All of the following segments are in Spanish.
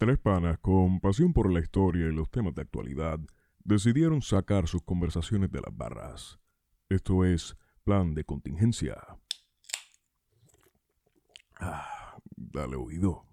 Tres panas con pasión por la historia y los temas de actualidad decidieron sacar sus conversaciones de las barras. Esto es Plan de Contingencia. Ah, dale oído.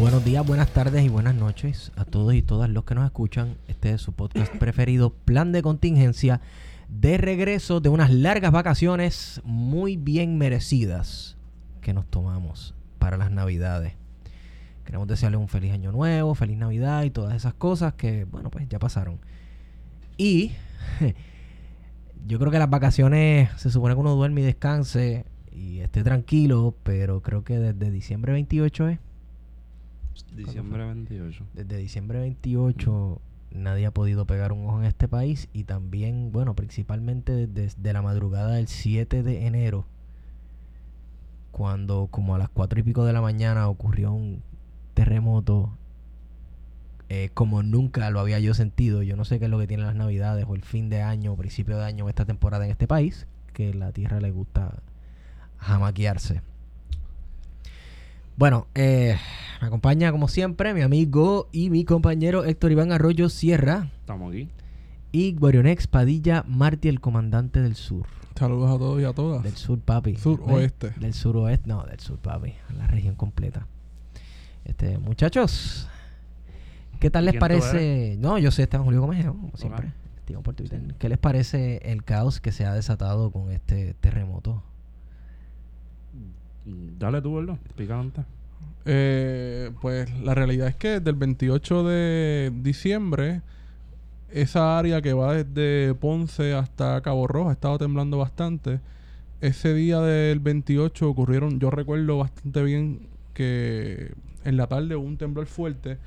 Buenos días, buenas tardes y buenas noches a todos y todas los que nos escuchan. Este es su podcast preferido, Plan de Contingencia, de regreso de unas largas vacaciones muy bien merecidas que nos tomamos para las Navidades. Queremos desearles un feliz año nuevo, feliz Navidad y todas esas cosas que, bueno, pues ya pasaron. Y yo creo que las vacaciones se supone que uno duerme y descanse y esté tranquilo, pero creo que desde diciembre 28 es. Diciembre 28. Desde diciembre 28 nadie ha podido pegar un ojo en este país y también, bueno, principalmente desde la madrugada del 7 de enero, cuando como a las 4 y pico de la mañana ocurrió un terremoto eh, como nunca lo había yo sentido. Yo no sé qué es lo que tienen las navidades o el fin de año o principio de año esta temporada en este país, que la tierra le gusta jamaquearse. Bueno, eh, me acompaña como siempre mi amigo y mi compañero Héctor Iván Arroyo Sierra Estamos aquí. y Guarionex Padilla Martí, el comandante del sur. Saludos a todos y a todas. Del sur, papi. Sur ¿Ves? oeste. Del sur oeste, no, del sur, papi. La región completa. Este, muchachos, ¿qué tal les ¿Quién tú parece? No, yo soy Esteban Julio Gómez, como siempre. Por Twitter. Sí. ¿Qué les parece el caos que se ha desatado con este terremoto? Dale tú, ¿verdad? Picante. Eh, pues la realidad es que del 28 de diciembre, esa área que va desde Ponce hasta Cabo Rojo ha estado temblando bastante. Ese día del 28 ocurrieron, yo recuerdo bastante bien que en la tarde hubo un temblor fuerte.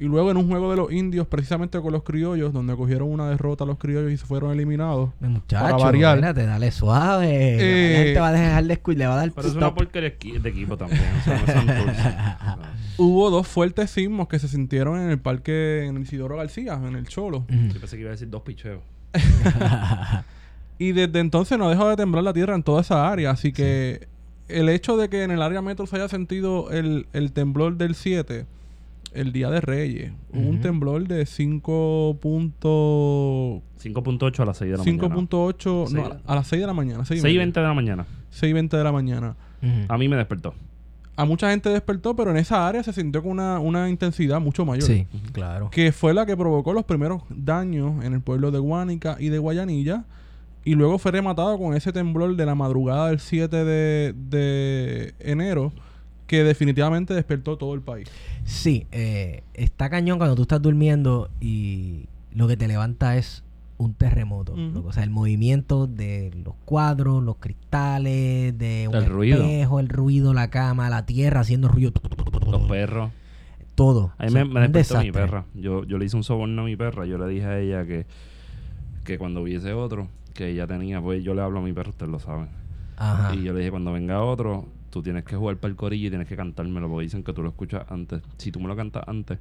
Y luego en un juego de los indios, precisamente con los criollos, donde cogieron una derrota a los criollos y se fueron eliminados. Muchachos, variar. espérate, dale suave. Eh, la gente va a dejar de escuchar, le va a dar Pero es una porquería de equipo también. o sea, no. Hubo dos fuertes sismos que se sintieron en el parque, en el Isidoro García, en el Cholo. Yo pensé que iba a decir dos picheos. Y desde entonces no ha dejado de temblar la tierra en toda esa área. Así que el hecho de que en el área metro se haya sentido el, el temblor del 7, el día de Reyes, hubo un Ujú. temblor de 5.8, 5.8 a las 6 de la mañana. 5.8, Sí. no, a- a las 6 de la mañana. 6 6 y 20 de la mañana. 6 y 20 de la mañana. Ujú. A mí me despertó. A mucha gente despertó, pero en esa área se sintió con una, una intensidad mucho mayor. Sí, claro. que fue la que provocó los primeros daños en el pueblo de Guánica y de Guayanilla. Y luego fue rematado con ese temblor de la madrugada del 7 de, de enero, que definitivamente despertó todo el país. Sí, eh, está cañón cuando tú estás durmiendo y lo que te levanta es un terremoto. Loco. O sea, el movimiento de los cuadros, los cristales, de un El ruido. espejo, el ruido, la cama, la tierra haciendo ruido. Los perros. Todo. A mí O sea, me, me despertó mi perra. Yo, yo le hice un soborno a mi perra. Yo le dije a ella que, que cuando hubiese otro, que ella tenía, pues yo le hablo a mi perro, ustedes lo saben. Ajá. Y yo le dije, cuando venga otro, tú tienes que jugar para el corillo y tienes que cantármelo, porque dicen que tú lo escuchas antes. Si tú me lo cantas antes,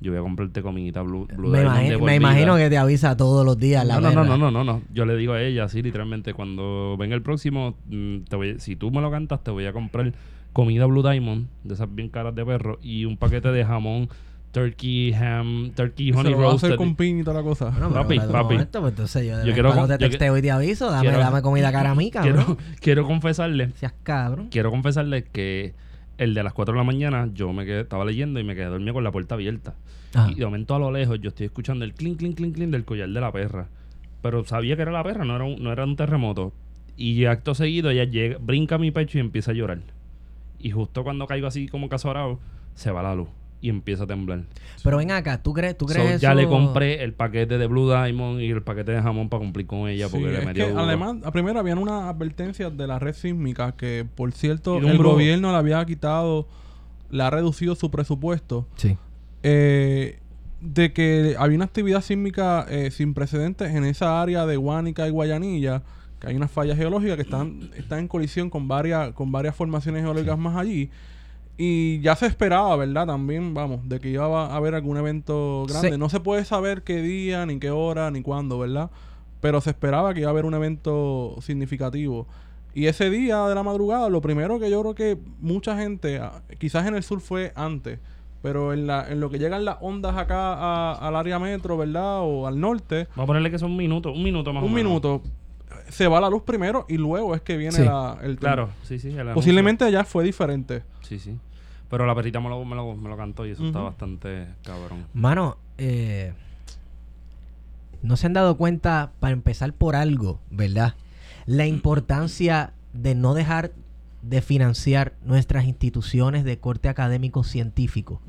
yo voy a comprarte comidita Blue, Blue me imagino, me imagino que te avisa todos los días la no, no, no, no, no, no. Yo le digo a ella así, literalmente, cuando venga el próximo, mm, te voy, si tú me lo cantas, te voy a comprar comida Blue Diamond, de esas bien caras de perro, y un paquete de jamón, turkey, ham, turkey, honey lo va a hacer roasted. con pin y toda la cosa. Bueno, pero Papi, papi. momento, pues entonces yo de Yo quiero cuando te yo texteo y te aviso, dame, quiero- dame comida cara a mí, cabrón. quiero, quiero confesarle, Seas cabrón. quiero confesarle que el de las 4 de la mañana, yo me quedé, estaba leyendo y me quedé dormido con la puerta abierta. Ajá. Y de momento a lo lejos yo estoy escuchando el clink, clink, clink, clink del collar de la perra. Pero sabía que era la perra, no era un, no era un terremoto. Y acto seguido ella llega, brinca a mi pecho y empieza a llorar. Y justo cuando caigo así como casorado, se va la luz y empieza a temblar. Pero ven acá, ¿tú crees, tú So, crees ya eso? le compré el paquete de Blue Diamond y el paquete de jamón para cumplir con ella porque Sí, le metió duro. además, a primero habían unas advertencias de la red sísmica que, por cierto, el gobierno le había quitado, le ha reducido su presupuesto. Sí. eh, de que había una actividad sísmica eh, sin precedentes en esa área de Guánica y Guayanilla que hay unas fallas geológicas que están, están en colisión con varias, con varias formaciones geológicas más allí. Y ya se esperaba, ¿verdad? También, vamos, de que iba a haber algún evento grande. Sí. No se puede saber qué día, ni qué hora, ni cuándo, ¿verdad? Pero se esperaba que iba a haber un evento significativo. Y ese día de la madrugada, lo primero que yo creo que mucha gente, ah, quizás en el sur fue antes, pero en, la, en lo que llegan las ondas acá a- al área metro, ¿verdad? O al norte, Vamos a ponerle que son un minuto, un minuto más o un menos. minuto, se va la luz primero y luego es que viene Sí. la, el Claro, sí, sí. el. Posiblemente ya fue diferente. Sí, sí. Pero la perrita me lo, me lo, me lo cantó y eso está bastante cabrón. Mano, eh, no se han dado cuenta, para empezar por algo, ¿verdad? La importancia de no dejar de financiar nuestras instituciones de corte académico científico.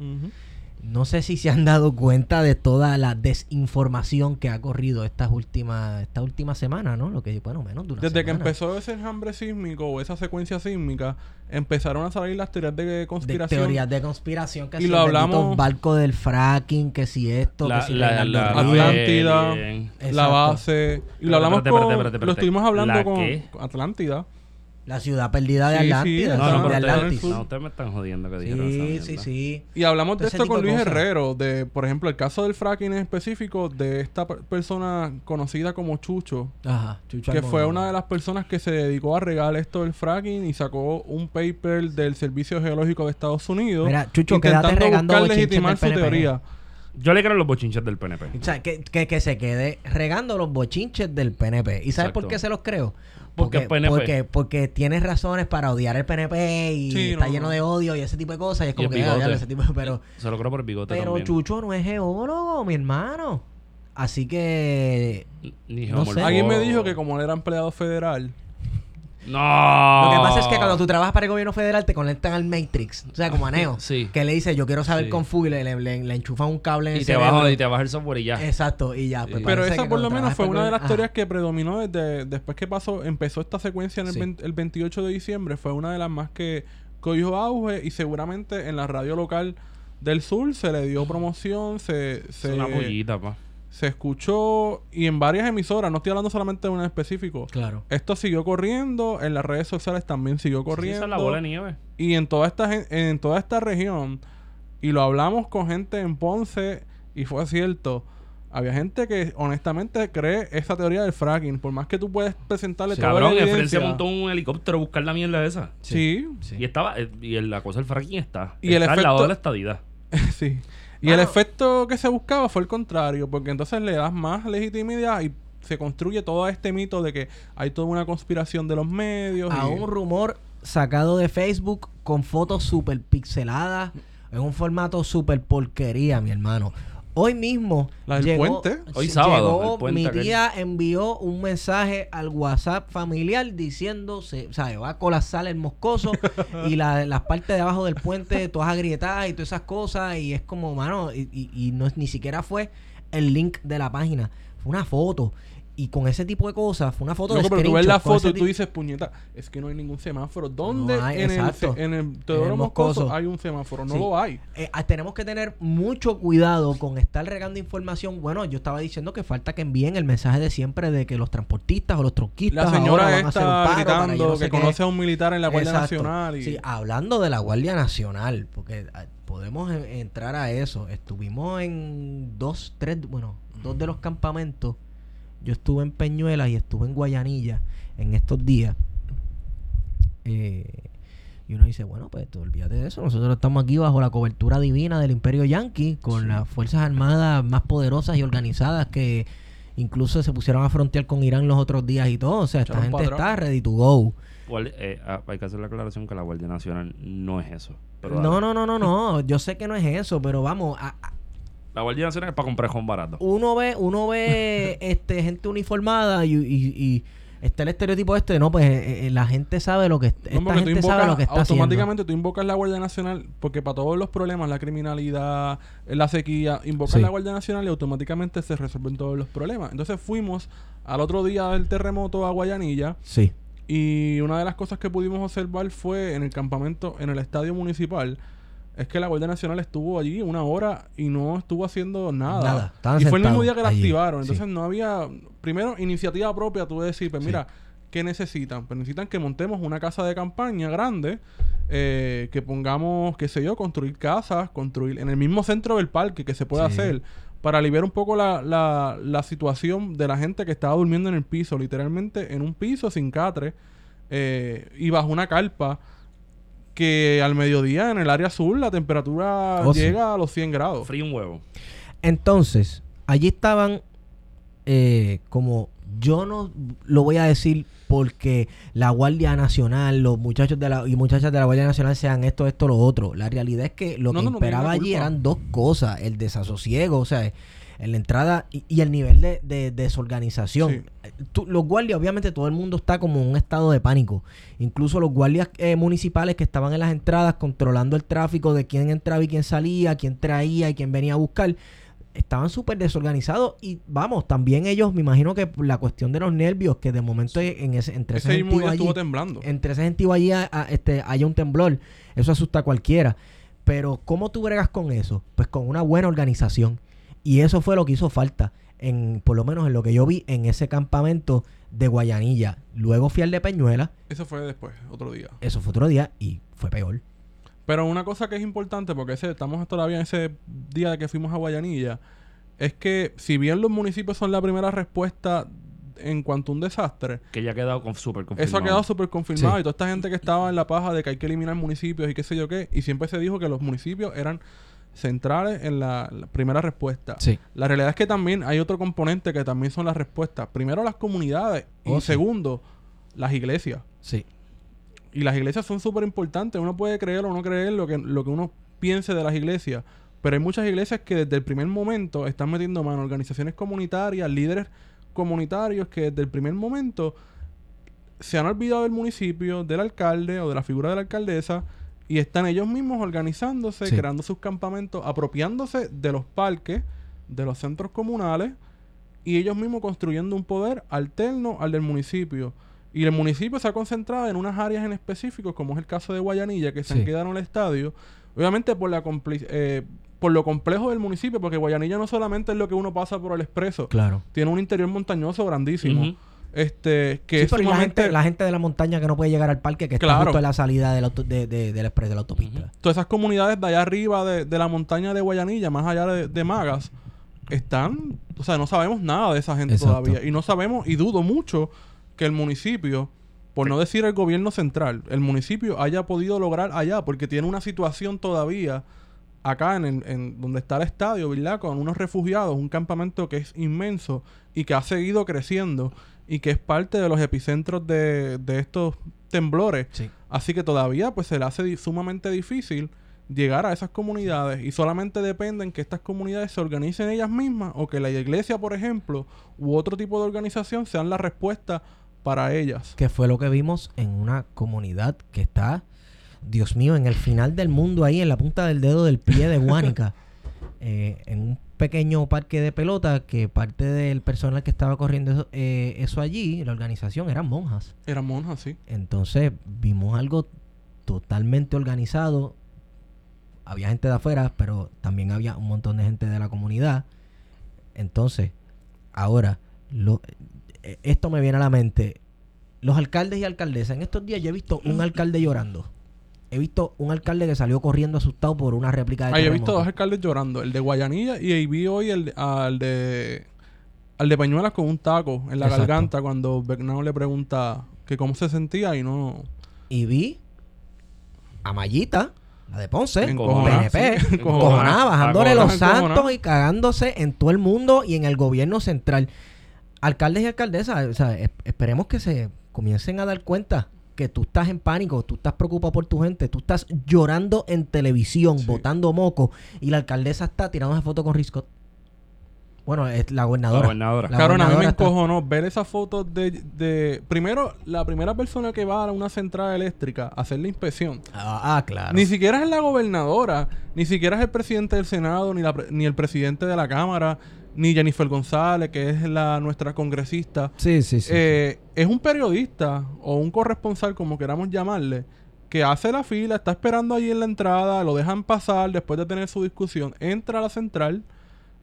No sé si se han dado cuenta de toda la desinformación que ha corrido estas últimas, esta última semana, ¿no? Lo que, bueno, menos de una Desde que empezó ese enjambre sísmico o esa secuencia sísmica, empezaron a salir las teorías de de conspiración. teorías de conspiración que Y si lo hablamos- barco del fracking, que si esto, La- que si la-. Atlántida, Bien. la base. Y lo hablamos espérate, espérate, espérate, Lo estuvimos hablando ¿La con qué? con Atlántida. La ciudad perdida de Sí, sí, Atlántida, no, No, no, pero ustedes, Atlantis. no, ustedes me están jodiendo que dijeron Sí, sí, sí. Y hablamos de esto con Luis. Herrero, de, por ejemplo, el caso del fracking en específico, de esta per- persona conocida como Chucho, Ajá, Chucho que Almodóvar. fue una de las personas que se dedicó a regar esto del fracking y sacó un paper del Servicio Geológico de Estados Unidos. Mira, Chucho, quédate intentando regando buscar legitimar su teoría. Yo le creo los bochinches del PNP. O sea, que, que, que se quede regando los bochinches del PNP. ¿Y sabes por qué se los creo? Porque PNP. Porque, porque tienes razones para odiar el PNP y Sí, está no, lleno no. de odio y ese tipo de cosas. Y es como el que "Ah, bigote. diablo, ese tipo pero, Se lo creo por el bigote pero también. Chucho no es geólogo, mi hermano. Así que Ni No sé. Alguien me dijo que como él era empleado federal, No. Lo que pasa es que cuando tú trabajas para el gobierno federal te conectan al Matrix, o sea, como a Neo, Sí. que le dice yo quiero saber Sí. con Fu y le, le, le- le enchufan un cable en Y el te, cerebro. y te baja el software y ya. Exacto, y ya. pues, Sí. Pero esa por lo menos fue una de las teorías que predominó desde después que pasó empezó esta secuencia en el, Sí. 20 el 28 de diciembre. Fue una de las más que cogió auge y seguramente en la radio local del sur se le dio promoción, se, Es se, una pollita, pa. Se escuchó y en varias emisoras, no estoy hablando solamente de una en específico. Claro. Esto siguió corriendo, en las redes sociales también siguió Sí, corriendo. esa es la bola de nieve. Y en toda esta en toda esta región, y lo hablamos con gente en Ponce, y fue cierto, había gente que honestamente cree esa teoría del fracking, por más que tú puedes presentarle toda Cabrón, la el evidencia. montó un helicóptero a buscar la mierda esa. Sí, Sí. Y estaba, eh, y el- la cosa del fracking está. Y el está al lado efecto- de la estadidad. sí. Y el efecto que se buscaba fue el contrario, porque entonces le das más legitimidad y se construye todo este mito de que hay toda una conspiración de los medios. a y- un rumor sacado de Facebook con fotos super pixeladas en un formato super porquería, mi hermano. Hoy mismo La del llegó, puente. Hoy sábado, llegó, el puente mi aquel. tía envió un mensaje al WhatsApp familiar diciendo, se, o sea, va a colapsar el moscoso y la- las partes de abajo del puente todas agrietadas y todas esas cosas y es como, mano, y, y- y no, ni siquiera fue el link de la página, fue una foto. Y con ese tipo de cosas, fue una foto de pero tú ves la foto y tú dices, puñeta, es que no hay ningún semáforo. ¿Dónde No hay, en, el, exacto. ce- en el Teodoro el Moscoso Moscoso. hay un semáforo? No Sí. lo hay. Eh, ah, tenemos que tener mucho cuidado con estar regando información. Bueno, yo estaba diciendo que falta que envíen el mensaje de siempre de que los transportistas o los truquistas La señora ahora van a hacer un paro para no que sé qué. conoce a un militar en la Guardia Exacto. Nacional. Y... Sí, hablando de la Guardia Nacional, porque ah, podemos en- entrar a eso. Estuvimos en dos, tres, bueno, dos de los campamentos. Yo estuve en Peñuelas y estuve en Guayanilla en estos días. Eh, y uno dice, bueno, pues tú olvídate de eso. Nosotros estamos aquí bajo la cobertura divina del Imperio Yankee, con las Fuerzas Armadas más poderosas y organizadas que incluso se pusieron a frontear con Irán los otros días y todo. O sea, esta gente está ready to go. Eh, ah, hay que hacer la aclaración que la Guardia Nacional no es eso. Pero No, no, no, no, no. Yo sé que no es eso, pero vamos, a- a- La Guardia Nacional es para comprar con barato. uno ve, uno ve este gente uniformada y, y- y está el estereotipo este, no, pues eh, eh, la gente sabe lo que esta No, gente sabe lo que está haciendo. automáticamente tú invocas la Guardia Nacional porque para todos los problemas, la criminalidad, la sequía, invocas Sí. la Guardia Nacional y automáticamente se resuelven todos los problemas. Entonces fuimos al otro día del terremoto a Guayanilla Sí. y una de las cosas que pudimos observar fue en el campamento, en el estadio municipal, es que la Guardia Nacional estuvo allí una hora y no estuvo haciendo nada. Nada, estaban y fue el mismo día que la allí, activaron. sí. Entonces no había, primero, iniciativa propia, tú de decir, pues Sí. mira, ¿qué necesitan? Pues necesitan que montemos una casa de campaña grande, eh, que pongamos, qué sé yo, construir casas, construir en el mismo centro del parque que se puede Sí. hacer, para aliviar un poco la, la, la situación de la gente que estaba durmiendo en el piso, literalmente en un piso sin catre eh, y bajo una carpa que al mediodía en el área sur la temperatura Oh, sí. llega a los 100 grados. Frío un huevo. Entonces, allí estaban eh, como yo no lo voy a decir porque la Guardia Nacional, los muchachos de la y muchachas de la Guardia Nacional sean esto, esto, lo otro. La realidad es que lo No, que no, no la allí eran dos cosas, el desasosiego, o sea, en la entrada y, y el nivel de, de desorganización. Sí. Tú- los guardias, obviamente todo el mundo está como en un estado de pánico. Incluso los guardias eh, municipales que estaban en las entradas controlando el tráfico de quién entraba y quién salía, quién traía y quién venía a buscar, estaban súper desorganizados y vamos, también ellos, me imagino que la cuestión de los nervios, que de momento en ese, entre ese Ese gentío allí, estuvo temblando. entre ese gentío allí a- a- este, haya un temblor, eso asusta a cualquiera. Pero ¿cómo tú bregas con eso? Pues con una buena organización. Y eso fue lo que hizo falta, en, por lo menos en lo que yo vi en ese campamento de Guayanilla. Luego fui al de Peñuela, Eso fue después, otro día. eso fue otro día y fue peor. Pero una cosa que es importante, porque ese, estamos todavía en ese día de que fuimos a Guayanilla, es que si bien los municipios son la primera respuesta en cuanto a un desastre, Que ya ha quedado con, súper confirmado. eso ha quedado súper confirmado. Sí. Y toda esta gente que estaba en la paja de que hay que eliminar municipios y qué sé yo qué, y siempre se dijo que los municipios eran centrales en la, la primera respuesta. Sí. La realidad es que también hay otro componente que también son las respuestas. Primero las comunidades y Oh, sí. segundo las iglesias. Sí. Y las iglesias son súper importantes. Uno puede creer o no creer lo que, lo que uno piense de las iglesias. Pero hay muchas iglesias que desde el primer momento están metiendo mano. Organizaciones comunitarias, líderes comunitarios que desde el primer momento se han olvidado del municipio, del alcalde o de la figura de la alcaldesa. Y están ellos mismos organizándose, Sí. creando sus campamentos, apropiándose de los parques, de los centros comunales. Y ellos mismos construyendo un poder alterno al del municipio. Y el municipio se ha concentrado en unas áreas en específico, como es el caso de Guayanilla, que se Sí. han quedado en el estadio. Obviamente por la compli- eh, por lo complejo del municipio, porque Guayanilla no solamente es lo que uno pasa por el expreso, Claro. tiene un interior montañoso grandísimo. Este, que Sí, es pero la gente, la gente de la montaña que no puede llegar al parque, que está Claro. justo en la salida del, auto- de, de- del express de la autopista. todas esas comunidades de allá arriba de, de la montaña de Guayanilla, más allá de, de Magas, están, o sea, no sabemos nada de esa gente Exacto. todavía. Y no sabemos, y dudo mucho que el municipio, por no decir el gobierno central, el municipio haya podido lograr allá, porque tiene una situación todavía acá en, el- en donde está el estadio, ¿verdad? Con unos refugiados, un campamento que es inmenso y que ha seguido creciendo y que es parte de los epicentros de, de estos temblores. Sí. Así que todavía pues se le hace di- sumamente difícil llegar a esas comunidades y solamente dependen que estas comunidades se organicen ellas mismas o que la iglesia, por ejemplo, u otro tipo de organización sean la respuesta para ellas. Que fue lo que vimos en una comunidad que está, Dios mío, en el final del mundo, ahí en la punta del dedo del pie de Guánica. eh, en un pequeño parque de pelota que parte del personal que estaba corriendo eso, eh, eso allí, la organización, eran monjas. Eran monjas, sí. Entonces vimos algo totalmente organizado. Había gente de afuera, pero también había un montón de gente de la comunidad. Entonces, ahora, lo, eh, esto me viene a la mente. Los alcaldes y alcaldesas, en estos días yo he visto un alcalde llorando. He visto un alcalde que salió corriendo asustado por una réplica de Ahí he visto terremoto. dos alcaldes llorando, el de Guayanilla y ahí vi hoy el al de al de Peñuelas con un taco en la Exacto. garganta cuando Bernardo le pregunta que cómo se sentía y no Y vi a Mayita, la de Ponce, Encojonada, PNP, sí. encojonada, bajándole los santos y cagándose en todo el mundo y en el gobierno central. Alcaldes y alcaldesas, o sea, es- esperemos que se comiencen a dar cuenta que tú estás en pánico, tú estás preocupado por tu gente, tú estás llorando en televisión, Sí. botando moco, y la alcaldesa está tirando esa foto con Riscott. Bueno, es la La gobernadora. gobernadora. La Claro, a mí me gobernadora está- encojonó ver esas fotos de, de... Primero, la primera persona que va a una central eléctrica a hacer la inspección. Ah, ah, claro. Ni siquiera es la gobernadora, ni siquiera es el presidente del Senado, ni, la pre- ni el presidente de la Cámara, ni Jennifer González, que es la nuestra congresista. Sí, sí, sí. Eh, es un periodista o un corresponsal, como queramos llamarle, que hace la fila, está esperando allí en la entrada, lo dejan pasar después de tener su discusión, entra a la central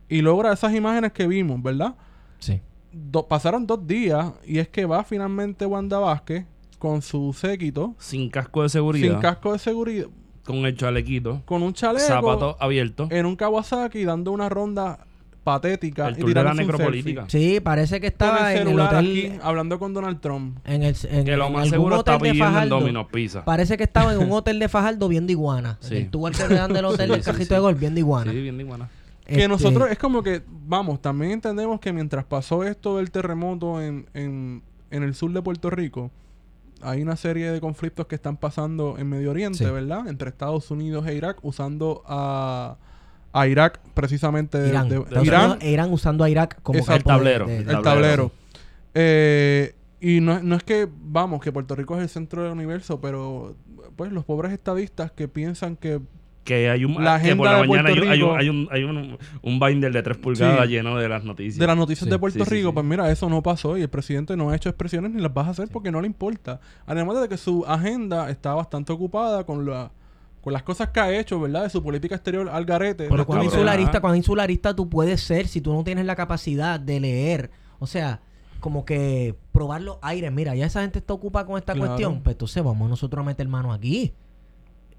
y logra esas imágenes que vimos, ¿verdad? sí. do- pasaron dos días y es que va finalmente Wanda Vázquez con su séquito, Sin casco de seguridad. sin casco de seguridad, Con el chalequito. con un chaleco, Zapatos abiertos. en un Kawasaki dando una ronda patética El y de la necropolítica. Sí, parece que estaba el en el hotel. aquí hablando con Donald Trump. En el, en, Que lo en más algún seguro está hotel de viviendo en Fajardo. Domino's Pizza. Parece que estaba en un hotel de Fajardo viendo iguana. Sí. El tubo al que le dan del hotel Sí, del sí, cajito sí. de gol viendo iguana. Sí, bien de iguana. Que Este, nosotros es como que, vamos, también entendemos que mientras pasó esto del terremoto en, en, en el sur de Puerto Rico, hay una serie de conflictos que están pasando en Medio Oriente, Sí. ¿verdad? Entre Estados Unidos e Irak, usando a, a Irak precisamente de, Irán. de- Irán, e Irán usando a Irak como campo El tablero, de- el el tablero. Eh, y no, no es que, vamos, que Puerto Rico es el centro del universo, pero pues los pobres estadistas que piensan que Que hay un. La que por la agenda de mañana hay, Puerto un- hay un, Rico- hay, un, hay un, un binder de 3 pulgadas Sí. lleno de las noticias. de las noticias Sí. de Puerto Sí, Rico, sí. pues mira, eso no pasó y el presidente no ha hecho expresiones ni las vas a hacer porque no le importa. Además de que su agenda está bastante ocupada con la con las cosas que ha hecho, ¿verdad? De su política exterior al garete. Pero cabrón. insularista, cuán insularista tú puedes ser si tú no tienes la capacidad de leer. O sea, como que probar los aires. Mira, ya esa gente está ocupada con esta Claro. cuestión. Pues entonces vamos nosotros a meter mano aquí.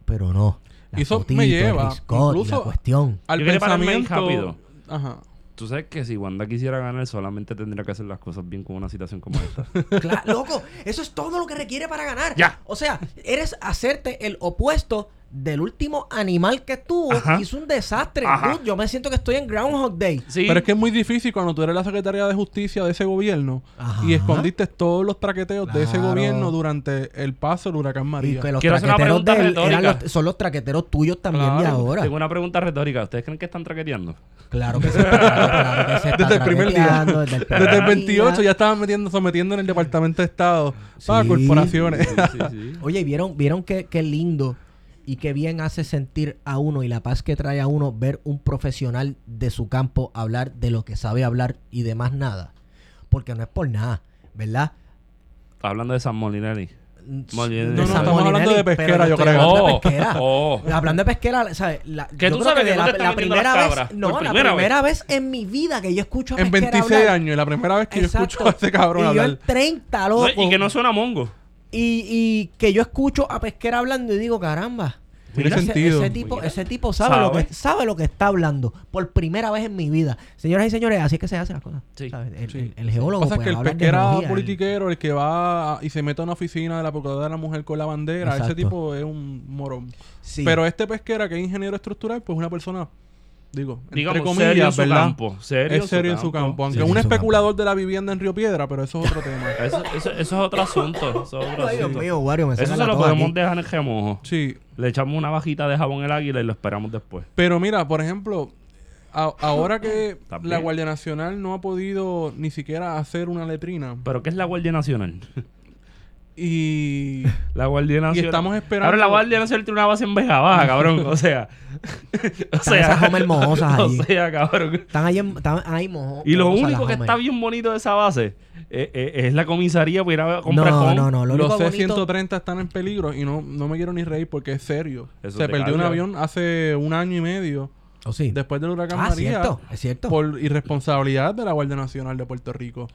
Pero no. La Y eso fotito, me lleva riscot y incluso la cuestión. al Yo pensamiento... rápido. Ajá. Tú sabes que si Wanda quisiera ganar, solamente tendría que hacer las cosas bien con una situación como esta. Cla- loco, eso es todo lo que requiere para ganar. Ya. O sea, eres hacerte el opuesto del último animal que tuvo. Ajá. Hizo un desastre. Dude, yo me siento que estoy en Groundhog Day. Sí. Pero es que es muy difícil cuando tú eres la secretaria de justicia de ese gobierno Ajá. y escondiste todos los traqueteos de ese gobierno durante el paso del huracán Y María. que los Quiero hacer una pregunta de él eran retórica. los- son los traqueteros tuyos también de Claro. ahora. Tengo una pregunta retórica. ¿Ustedes creen que están traqueteando? Claro que se está, claro que se está Desde el primer día. Desde el, primer Desde el 28 día. ya estaban metiendo, sometiendo en el Departamento de Estado para Sí. corporaciones. Sí, sí, sí. Oye, ¿y ¿vieron, vieron qué, qué lindo y qué bien hace sentir a uno y la paz que trae a uno ver un profesional de su campo hablar de lo que sabe hablar y de más nada? Porque no es por nada, ¿verdad? Estás hablando de San Molinelli. Molinelli. No, no, San estamos hablando de pesquera, yo creo. hablando de Oh, pesquera. oh. Hablando de pesquera, ¿sabes? La, Que yo tú creo sabes que que la, la primera vez, no, la primera primera vez. en mi vida que yo escucho a En pesquera 26 hablar. años, la primera vez que yo Exacto. escucho a ese cabrón y yo hablar. en 30, No, loco. y que no suena mongo. Y, y que yo escucho a Pesquera hablando y digo, caramba. Tiene ese- sentido. Ese, tipo, Mira. ese tipo sabe, Lo que, sabe lo que está hablando por primera vez en mi vida. Señoras y señores, así es que se hacen las cosas. Sí. ¿sabes? El, Sí. el- el Lo geólogo que pasa es pues, que el pesquera el- politiquero, el que va y se mete a una oficina de la Procuraduría de la Mujer con la bandera, ese tipo es un morón. Sí. Pero este pesquera que es ingeniero estructural, pues una persona, digo, Digamos, entre serio en comillas, su ¿verdad? campo. Serio es serio en su campo. Aunque Sí, un especulador de la vivienda en Río Piedra, pero eso es otro tema. Eso, eso, eso es otro asunto. Eso es otro Ay, Dios asunto. mío, Wario, me Eso se la lo podemos aquí. dejar en el remojo. Sí. Le echamos una bajita de jabón el águila y lo esperamos después. Pero mira, por ejemplo, a- ahora que También. la Guardia Nacional no ha podido ni siquiera hacer una letrina ¿Pero qué es la Guardia Nacional? Y La Guardia Nacional. estamos esperando- Ahora la Guardia Nacional tiene una base en Vega Baja, cabrón. O sea. o Están esas Homer mojosas O allí. sea, cabrón. Están ahí, en- están ahí mojo- Y lo único que Homer. está bien bonito de esa base eh, eh, es la comisaría para ir a comprar No, con. no, no. Lo los único bonito... C-130 están en peligro y no, no me quiero ni reír porque es serio. Eso Se perdió un avión hace un año y medio Oh, sí. después del huracán ah, María cierto. Es cierto. por irresponsabilidad de la Guardia Nacional de Puerto Rico.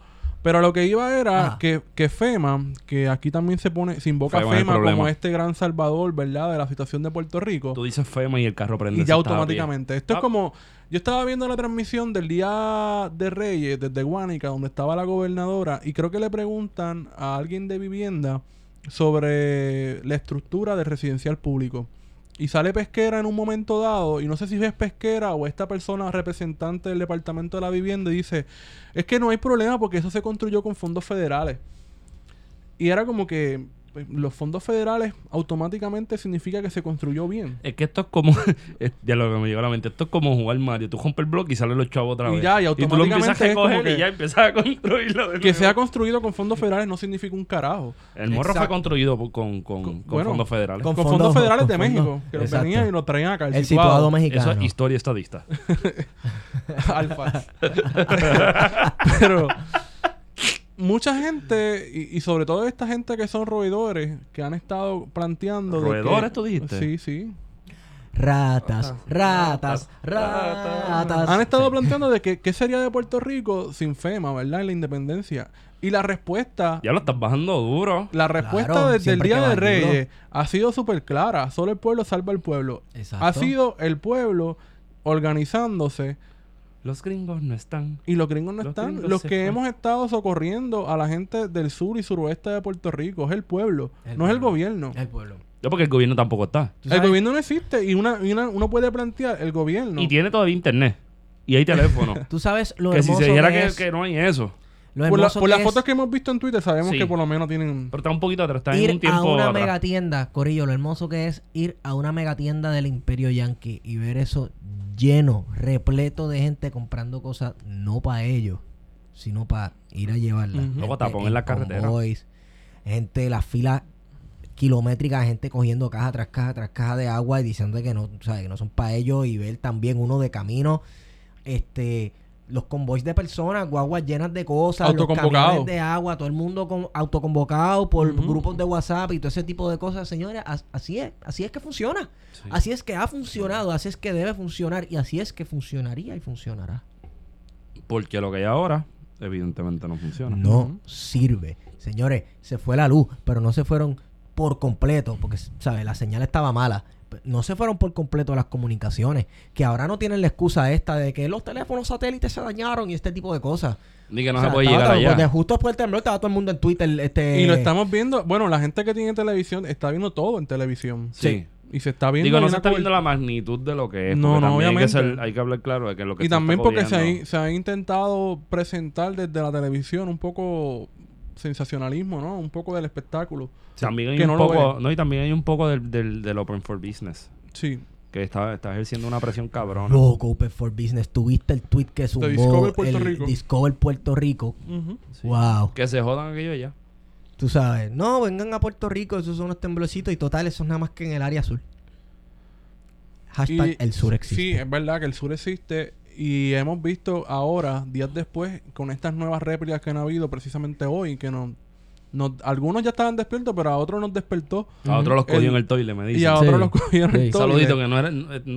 Pero lo que iba era Ajá. que, que FEMA, que aquí también se pone, se invoca FEMA es como este gran salvador, ¿verdad? De la situación de Puerto Rico. Tú dices FEMA y el carro prende. Y ya automáticamente. Esto es Ah, como. Yo estaba viendo la transmisión del Día de Reyes desde Guánica, donde estaba la gobernadora, y creo que le preguntan a alguien de vivienda sobre la estructura del residencial público. Y sale pesquera en un momento dado, y no sé si es pesquera o esta persona representante del departamento de la vivienda, y dice: Es que no hay problema porque eso se construyó con fondos federales. Y era como que los fondos federales automáticamente significa que se construyó bien. Es que esto es como. es- ya lo que me llegó a la mente. Esto es como jugar Mario. Tú rompes el bloque y salen los chavos otra Y vez. ya, y tú lo empiezas automáticamente a recoger que- y ya empiezas a construirlo. de Que nuevo. sea construido con fondos federales no significa un carajo. El morro fue Exacto. construido por- con, con, Con- con bueno, fondos federales. con Con, fondos- fondos, federales con de fondos- México. Que los Exacto. venían y los traían acá. El, el situado situado. mexicano. Eso es historia estadista. Alfa. Pero mucha gente, y, y sobre todo esta gente que son roedores, que han estado planteando. de que- ¿Roedores tú dijiste? Sí, sí. ratas, ratas, ratas. Han estado Sí. planteando de que qué sería de Puerto Rico sin FEMA, ¿verdad? En la independencia. Y la respuesta, Ya lo estás bajando duro. la respuesta Claro, desde el Día de Reyes ha sido súper clara. Solo el pueblo salva al pueblo. Exacto. Ha sido el pueblo organizándose Los gringos no están. y los gringos no Los están. gringos Los que hemos estado socorriendo a la gente del sur y suroeste de Puerto Rico es el pueblo, El no es el gobierno. El pueblo. Yo porque el gobierno tampoco está. ¿Tú El gobierno no existe y, una, y una- uno puede plantear el gobierno. Y tiene todavía internet. Y hay teléfono. Tú sabes lo que si se dijera que, es- que no hay eso. Lo por la- las es fotos que hemos visto en Twitter sabemos Sí. que por lo menos tienen... Pero está un poquito atrás. Está en un tiempo a una atrás. mega tienda, Corillo, lo hermoso que es ir a una mega tienda del Imperio Yankee y ver eso lleno, repleto de gente comprando cosas no para ellos, sino para ir a llevarlas. Luego tapón en la carretera. convoys, gente, las filas kilométricas, gente cogiendo caja tras caja tras caja de agua y diciendo que no, ¿sabes? que no son para ellos y ver también uno de camino, este los convoys de personas, guaguas llenas de cosas, los camiones de agua, todo el mundo con, autoconvocado por grupos de WhatsApp y todo ese tipo de cosas, señores, as- así es, así es que funciona. Sí. Así es que ha funcionado, así es que debe funcionar y así es que funcionaría y funcionará. Porque lo que hay ahora, evidentemente no funciona. No sirve. Señores, se fue la luz, pero no se fueron por completo, porque, ¿sabes? La señal estaba mala. No se fueron por completo las comunicaciones, que ahora no tienen la excusa esta de que los teléfonos satélites se dañaron y este tipo de cosas. Ni que no O sea, se puede estaba llegar todo- allá. porque justo después del temblor estaba todo el mundo en Twitter. Este, Y lo estamos viendo, bueno, la gente que tiene televisión está viendo todo en televisión. Sí. Y se está viendo... Digo, no se está viendo la magnitud de lo que es. No, no, también Hay que, obviamente. ser- hay que hablar claro de que lo que Y se también está porque se ha, se ha intentado presentar desde la televisión un poco sensacionalismo, ¿no? Un poco del espectáculo. También hay que un no poco, no, y también hay un poco del, del, del Open for Business. Sí. Que está, está ejerciendo una presión cabrona. Loco, Open for Business. Tuviste el tweet que zumbó Discover Puerto el Rico. Discover Puerto Rico. Sí. Wow. Que se jodan aquello ya. Tú sabes, no, vengan a Puerto Rico, esos son unos temblorcitos y total, eso es nada más que en el área sur. Hashtag Y- el sur existe. Sí, es verdad que el sur existe y hemos visto ahora, días después, con estas nuevas réplicas que han habido precisamente hoy, que nos, nos- algunos ya estaban despiertos, pero a otros nos despertó A otros los cogió El- en el toile, me y dicen. a Sí. otros los cogieron Sí. el toile. Saludito, que no eres,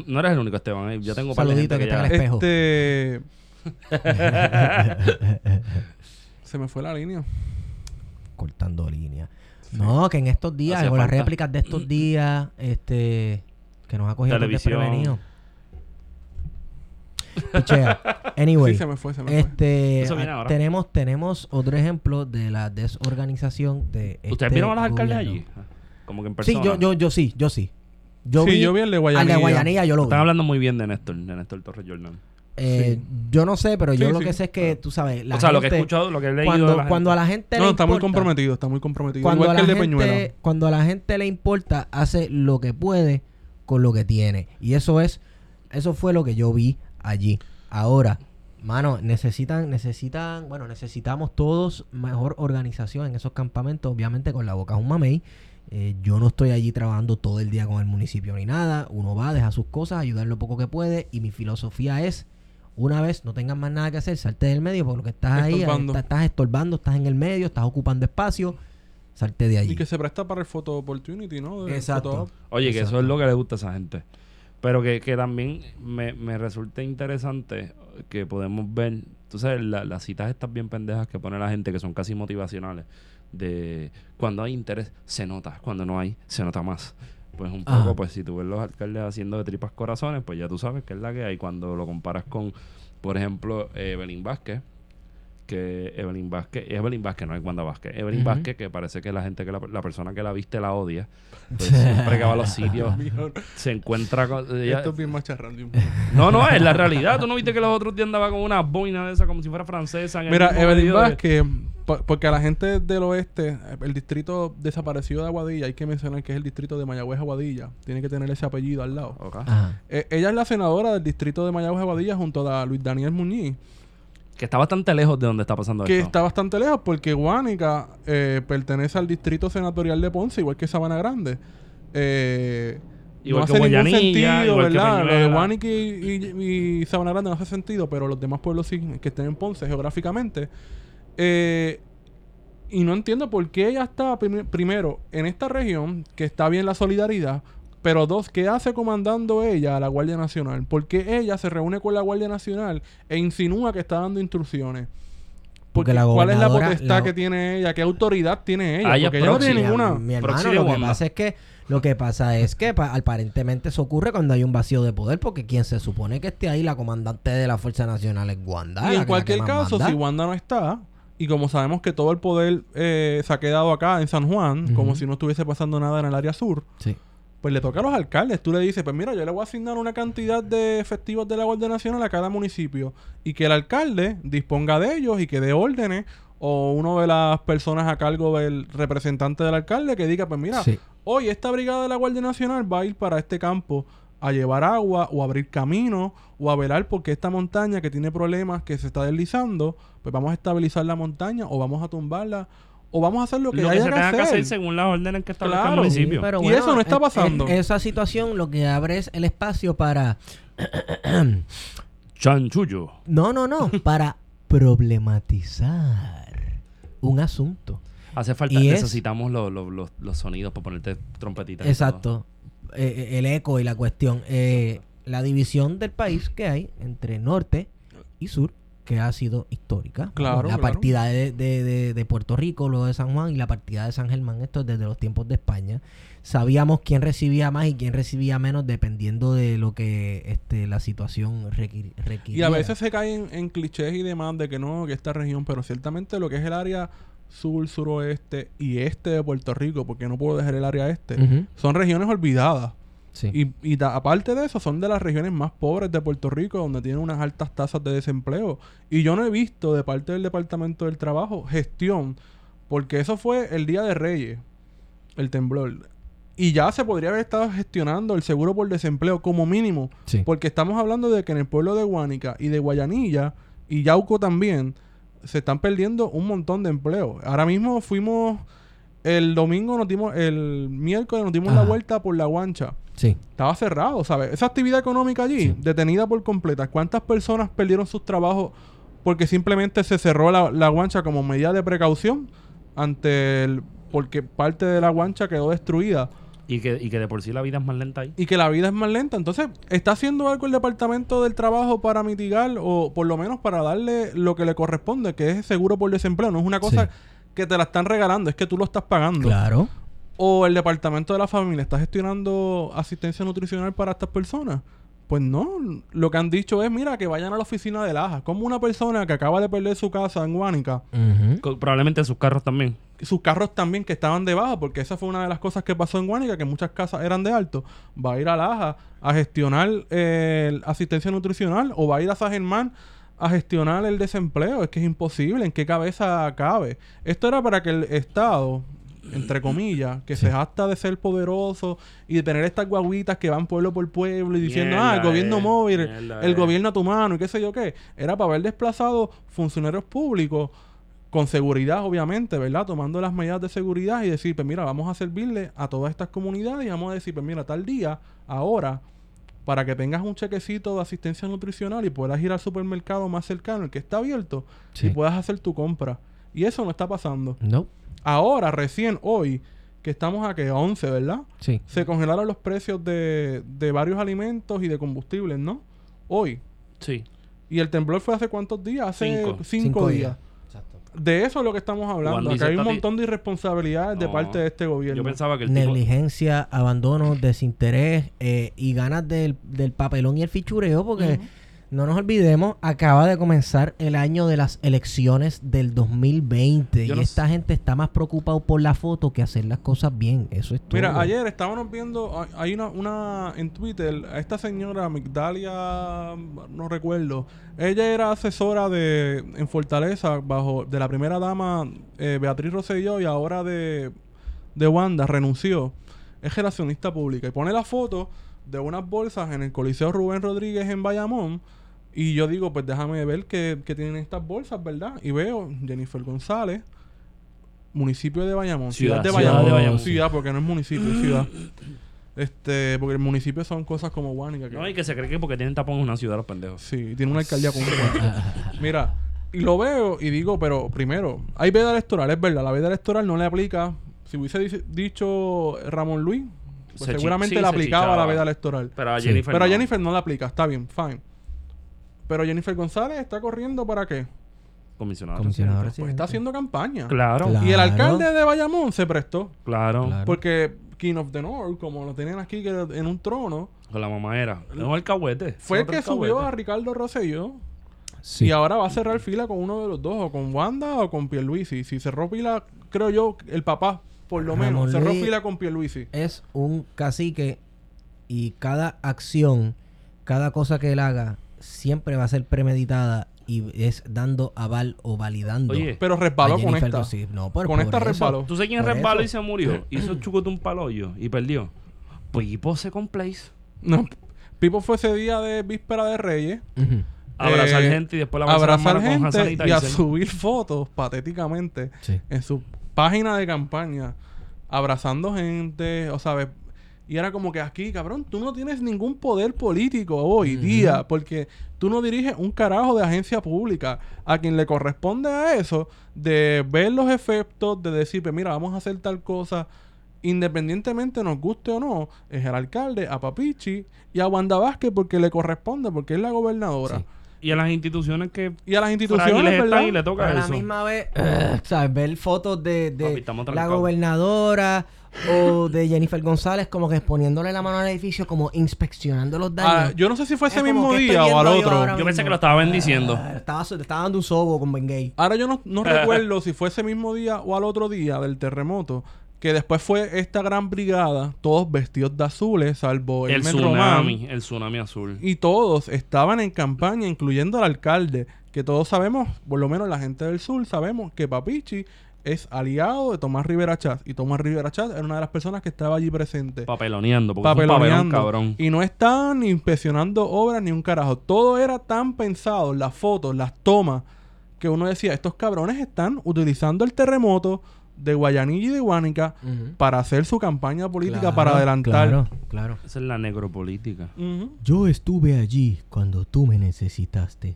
no eres el único, Esteban. eh. Yo tengo Saludito, que que, está en el espejo. Este... Se me fue la línea. Cortando línea. No, que en estos días, con las réplicas de estos días, este, que nos ha cogido desprevenido. Pichea. Anyway. Sí, se me fue, se me fue. Este, Eso viene ah, ahora. tenemos tenemos otro ejemplo de la desorganización de ¿Ustedes este vieron a los alcaldes allí? Como que en Sí, persona. yo, yo, yo sí, yo sí. Yo sí, vi, yo vi el de al Guayanilla. de Guayanilla, yo lo vi. Están hablando muy bien de Néstor, de Néstor Torres Jordan. Eh, Yo no sé, pero yo Sí, lo sí. que sé es que, tú sabes, la o sea, lo que he gente- escuchado, lo que he leído de cuando, la cuando a gente. la gente No, le está muy comprometido, está muy comprometido. Cuando Igual a, que la el de Peñuela. gente, cuando a la gente le importa, hace lo que puede con lo que tiene. Y eso es, eso fue lo que yo vi allí. Ahora, mano, necesitan, necesitan, bueno, necesitamos todos mejor organización en esos campamentos, obviamente con la boca es un mamey. Eh, yo no estoy allí trabajando todo el día con el municipio ni nada. Uno va, deja sus cosas, ayudar lo poco que puede. Y mi filosofía es, una vez no tengas más nada que hacer, salte del medio porque lo que estás ahí, Estorbando. estás, estás estorbando, estás en el medio, estás ocupando espacio, salte de allí. Y que se presta para el photo opportunity, ¿no? De Exacto. photo. Oye, que eso es lo que le gusta a esa gente. Pero que, que también me, me resulta interesante que podemos ver, tú sabes, la- las citas estas bien pendejas que pone la gente que son casi motivacionales. De cuando hay interés, se nota. Cuando no hay, se nota más. Pues un poco, Ajá. pues si tú ves los alcaldes haciendo de tripas corazones, pues ya tú sabes que es la que hay. Cuando lo comparas con, por ejemplo, Evelyn Vázquez, que Evelyn Vázquez, Evelyn Vázquez, no es Wanda Vázquez, Evelyn Ujú. Vázquez, que parece que la gente que la, la persona que la viste la odia, pues siempre que va a los sitios se encuentra con ella- Esto es bien macharrando. no no es la realidad tú no viste que los otros días andaba con una boina de esa como si fuera francesa en el Mira, Evelyn de- Vázquez, po- porque a la gente del oeste, el distrito desaparecido de Aguadilla, hay que mencionar que es el distrito de Mayagüez Aguadilla. Tiene que tener ese apellido al lado. Eh, ella es la senadora del distrito de Mayagüez Aguadilla junto a Luis Daniel Muñiz, que está bastante lejos de donde está pasando que esto está bastante lejos porque Guánica eh, pertenece al distrito senatorial de Ponce, igual que Sabana Grande. Eh, Igual no que hace ningún sentido, igual que ¿verdad? Lo de. Guánica y, y- y Sabana Grande no hace sentido, pero los demás pueblos sí, que estén en Ponce geográficamente. Eh, y no entiendo por qué ella está prim- primero en esta región, que está bien la solidaridad, Pero dos, ¿qué hace comandando ella a la Guardia Nacional? Porque ella se reúne con la Guardia Nacional e insinúa que está dando instrucciones. Porque Porque la ¿Cuál es la potestad la- que tiene ella? ¿Qué autoridad tiene ella? Porque ella no tiene ninguna... Mi hermano, lo que pasa es que lo que pasa es que pa- aparentemente eso ocurre cuando hay un vacío de poder, porque quien se supone que esté ahí, la comandante de la Fuerza Nacional es Wanda. Y en cualquier caso, manda. si Wanda no está, y como sabemos que todo el poder eh, se ha quedado acá en San Juan, como si no estuviese pasando nada en el área sur, Sí. Pues le toca a los alcaldes. Tú le dices, pues mira, yo le voy a asignar una cantidad de efectivos de la Guardia Nacional a cada municipio y que el alcalde disponga de ellos y que dé órdenes o uno de las personas a cargo del representante del alcalde que diga, pues mira, Sí. hoy esta brigada de la Guardia Nacional va a ir para este campo a llevar agua o a abrir camino o a velar porque esta montaña que tiene problemas que se está deslizando, pues vamos a estabilizar la montaña o vamos a tumbarla o vamos a hacer lo que, Lo que haya se que tenga hacer. que hacer según las órdenes que establezca Claro. el municipio. pero Y bueno, eso no está en- en- pasando. esa situación lo que abre es el espacio para... Chanchullo. No, no, no. para problematizar un asunto. Hace falta, Y es- necesitamos los, los, los, los sonidos para ponerte trompetitas. Exacto. Eh, eh, el eco y la cuestión. Eh, la división del país que hay entre norte y sur, que ha sido histórica. Claro, La claro. partida de, de- de- de Puerto Rico, luego de San Juan, y la partida de San Germán, esto es desde los tiempos de España. Sabíamos quién recibía más y quién recibía menos dependiendo de lo que este, la situación requir- Y a veces se caen en clichés y demás de que no, que esta región, pero ciertamente lo que es el área sur, suroeste y este de Puerto Rico, porque no puedo dejar el área este, son regiones olvidadas. Sí. Y, y da- aparte de eso, son de las regiones más pobres de Puerto Rico, donde tienen unas altas tasas de desempleo. Y yo no he visto de parte del Departamento del Trabajo gestión, porque eso fue el Día de Reyes, el temblor. Y ya se podría haber estado gestionando el seguro por desempleo como mínimo, Sí. porque estamos hablando de que en el pueblo de Guánica y de Guayanilla y Yauco también se están perdiendo un montón de empleos. Ahora mismo fuimos el domingo nos dimos el miércoles nos dimos la vuelta por la guancha. Sí. Estaba cerrado, ¿sabes? Esa actividad económica allí, Sí. detenida por completa. ¿Cuántas personas perdieron sus trabajos porque simplemente se cerró la, la guancha como medida de precaución ante el... porque parte de la guancha quedó destruida? Y que, y que de por sí la vida es más lenta ahí. y que la vida es más lenta. Entonces, ¿está haciendo algo el Departamento del Trabajo para mitigar o por lo menos para darle lo que le corresponde, que es seguro por desempleo? No es una cosa Sí. Que te la están regalando, es que tú lo estás pagando. Claro. ¿O el Departamento de la Familia está gestionando asistencia nutricional para estas personas? Pues no, lo que han dicho es, mira, que vayan a la oficina de Laja. Como una persona que acaba de perder su casa en Guánica, Probablemente sus carros también. sus carros también que estaban debajo, porque esa fue una de las cosas que pasó en Guánica, que muchas casas eran de alto, va a ir a Laja a gestionar eh, asistencia nutricional o va a ir a San Germán a gestionar el desempleo. Es que es imposible, ¿en qué cabeza cabe? Esto era para que el Estado, entre comillas, que se jacta de ser poderoso y de tener estas guaguitas que van pueblo por pueblo y diciendo, ah, el gobierno eh, móvil, el eh. gobierno a tu mano y qué sé yo qué, era para haber desplazado funcionarios públicos con seguridad, obviamente, ¿verdad? Tomando las medidas de seguridad y decir, pues mira, vamos a servirle a todas estas comunidades y vamos a decir, pues mira, tal día, ahora, para que tengas un chequecito de asistencia nutricional y puedas ir al supermercado más cercano, el que está abierto, Sí. y puedas hacer tu compra. Y eso no está pasando. No. Ahora, recién hoy, que estamos a que 11, ¿verdad? Sí. Se congelaron los precios de, de varios alimentos y de combustibles, ¿no? Hoy. Sí. Y el temblor fue hace cuántos días? Hace Cinco. cinco, días. De eso es lo que estamos hablando. Acá hay un "Tati, montón de irresponsabilidades de parte de este gobierno. Yo pensaba que el tipo... Negligencia, abandono, desinterés eh, y ganas del, del papelón y el fichureo, porque no nos olvidemos, acaba de comenzar el año de las elecciones del 2020 Yo y no esta gente está más preocupado por la foto que hacer las cosas bien. Eso es todo. Mira, ayer estábamos viendo, hay- hay una, una en Twitter, a esta señora Migdalia, no recuerdo, ella era asesora de en Fortaleza bajo de la primera dama eh, Beatriz Rosselló y ahora de, de Wanda renunció. Es relacionista pública y pone la foto de unas bolsas en el Coliseo Rubén Rodríguez en Bayamón. Y yo digo, pues déjame ver qué, qué tienen estas bolsas, ¿verdad? Y veo Jennifer González, municipio de Bayamón, ciudad, Ciudad, de, ciudad Bayamón, de Bayamón. ciudad, porque no es municipio, es ciudad. Este, porque el municipio son cosas como Guánica. que- No, y que se cree que porque tienen tapón una ciudad los pendejos. Sí, tiene una alcaldía con un. Mira, y lo veo y digo, pero primero, hay veda electoral, es verdad, la veda electoral no le aplica. Si hubiese dice- dicho Ramón Luis, Pues Se seguramente sí, le aplicaba a la veda electoral. Pero a Sí. Jennifer. Pero a no. Jennifer no le aplica, está bien, fine. Pero Jennifer González está corriendo para qué? Comisionado. Comisionado residente. Pues está haciendo campaña. Claro, Claro. Y el alcalde de Bayamón se prestó. claro. Claro. Porque King of the North, como lo tienen aquí que en un trono, Con la mamá era. No, el cahuete. fue el que subió a alcahuete. Ricardo Rosselló. Sí. Y ahora va a cerrar fila con uno de los dos, o con Wanda o con Pierluisi. Si cerró fila, creo yo, el papá, por lo Ramón menos, cerró Luis- fila con Pierluisi. es un cacique y cada acción, cada cosa que él haga, siempre va a ser premeditada y es dando aval o validando. Oye, Pero resbaló con esta. No, por- Con por esta eso. resbaló. ¿Tú sabes quién Por resbaló eso. y se murió? Hizo chucote un paloyo y perdió. Pipo Second Place. No, Pipo fue ese día de víspera de Reyes. Abrazar Eh, gente y después la abrazar manos con gente y a subir fotos patéticamente Sí. en su página de campaña abrazando gente, o sabes, y era como que aquí, cabrón, tú no tienes ningún poder político hoy día, porque tú no diriges un carajo de agencia pública. A quien le corresponde a eso, de ver los efectos, de decir, pues mira, vamos a hacer tal cosa, independientemente nos guste o no, es el alcalde, a Papichi y a Wanda Vázquez porque le corresponde, porque es la gobernadora. Sí. Y a las instituciones que Y a las instituciones, ¿verdad? y le toca Pero a la eso. misma vez, ¿sabes? Ver fotos de, de Papi, la gobernadora o de Jennifer González como que poniéndole la mano al edificio, como inspeccionando los daños. Ah, yo no sé si fue Es ese mismo ¿qué estoy día o al yo otro. Yo pensé que lo estaba bendiciendo. Ah, estaba, te estaba dando un sobo con Ben Gay. Ahora yo no, no recuerdo si fue ese mismo día o al otro día del terremoto, que después fue esta gran brigada, todos vestidos de azules, salvo el, El tsunami, el tsunami azul. y todos estaban en campaña, incluyendo al alcalde, que todos sabemos, por lo menos la gente del sur, sabemos que Papichi es aliado de Tomás Rivera Chávez. Y Tomás Rivera Chávez era una de las personas que estaba allí presente. Papeloneando, porque es un papelón, papeloneando. cabrón. Y no estaban ni inspeccionando obras ni un carajo. Todo era tan pensado, las fotos, las tomas, que uno decía, estos cabrones están utilizando el terremoto de Guayanilla y de Guánica Ujú. para hacer su campaña política, Claro, para adelantar. Claro, claro. Esa es la necropolítica. Yo estuve allí cuando tú me necesitaste.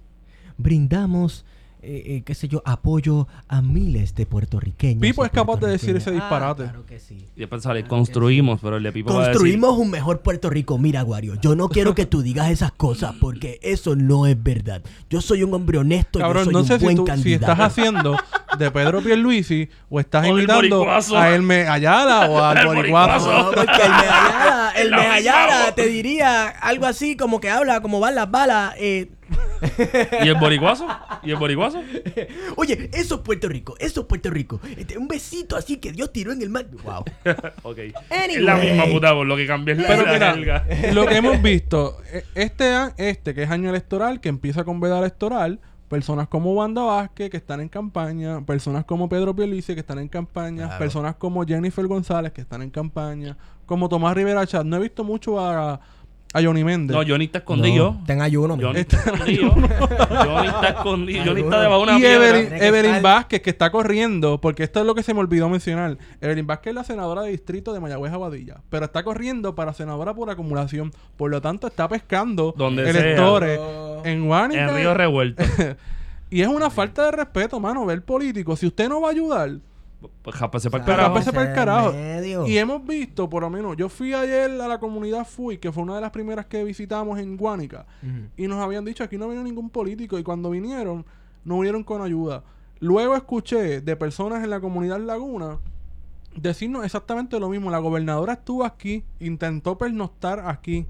Brindamos, eh, eh, qué sé yo, apoyo a miles de puertorriqueños. Pipo es capaz de decir ese disparate. Ah, claro que sí. Y después sale, Claro construimos, pero el de Pipo va a decir... Construimos un mejor Puerto Rico. Mira, Wario, yo no quiero que tú digas esas cosas porque eso no es verdad. Yo soy un hombre honesto, yo Cabrón, soy no un sé si, buen si candidato. estás haciendo de Pedro Pierluisi o estás O boricuazo. a Elme Ayala o al boricuazo. No, porque el Mejayala, el La Mejayala misma. te diría algo así como que habla, como van las balas. eh, ¿Y el boricuazo? ¿Y el boricuazo? Oye, eso es Puerto Rico, eso es Puerto Rico. Este, un besito así que Dios tiró en el mar. Wow. ok. Es la misma puta voz, lo que cambia es la, Pero mira, lo que hemos visto, eh, este, este que es año electoral, que empieza con veda electoral, personas como Wanda Vázquez que están en campaña, personas como Pedro Pielice que están en campaña, Claro. personas como Jennifer González que están en campaña, como Tomás Rivera Chat. No he visto mucho a, a Johnny Méndez. No, Johnny está escondido. No, ten ayuno, Johnny está escondido. Johnny está escondido. Johnny está debajo de una y piedra. Evelyn, Evelyn Vázquez, que está corriendo, porque esto es lo que se me olvidó mencionar. Evelyn Vázquez es la senadora de distrito de Mayagüez Aguadilla, pero está corriendo para senadora por acumulación. Por lo tanto, está pescando Donde sea. electores en Guánica. En Río Revuelto. y es una falta de respeto, mano, ver político. Si usted no va a ayudar, Jápese para el Pero carajo. para el carajo. Y hemos visto, por lo menos, yo fui ayer a la comunidad Fui, que fue una de las primeras que visitamos en Guánica. Y nos habían dicho aquí no vino ningún político y cuando vinieron no vinieron con ayuda. Luego escuché de personas en la comunidad Laguna decirnos exactamente lo mismo. La gobernadora estuvo aquí, intentó pernoctar aquí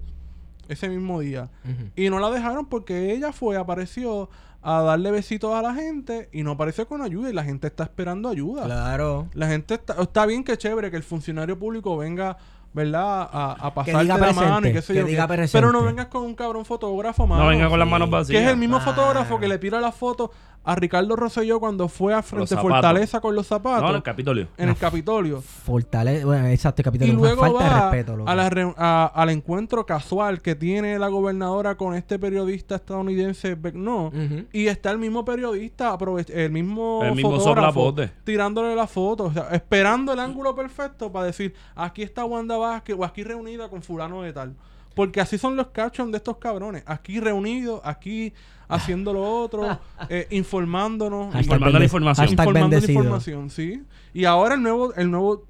ese mismo día y no la dejaron porque ella fue, apareció a darle besitos a la gente y no apareció con ayuda y la gente está esperando ayuda. Claro. La gente está, está bien que chévere que el funcionario público venga, ¿verdad? A, a pasarte diga la mano y presente, qué sé que yo. diga presente. Pero no vengas con un cabrón fotógrafo, mano. No venga con las manos Que vacías. es el mismo Claro. fotógrafo que le tira la foto a Ricardo Rosselló cuando fue a Frente. Fortaleza con los zapatos No, en el Capitolio. en el Capitolio. Fortaleza, bueno, exacto, Y capítulo. luego falta de va respeto, loco. a la re- a- al encuentro casual que tiene la gobernadora con este periodista estadounidense Beckno. Y está el mismo periodista, el mismo, El mismo fotógrafo, tirándole la foto, o sea, esperando el ángulo perfecto para decir, aquí está Wanda Vázquez o aquí reunida con fulano de tal. Porque así son los captions de estos cabrones. Aquí reunidos, aquí haciendo lo otro, eh, informándonos. Informando la información. hashtag informando la información, sí. Y ahora el nuevo, el nuevo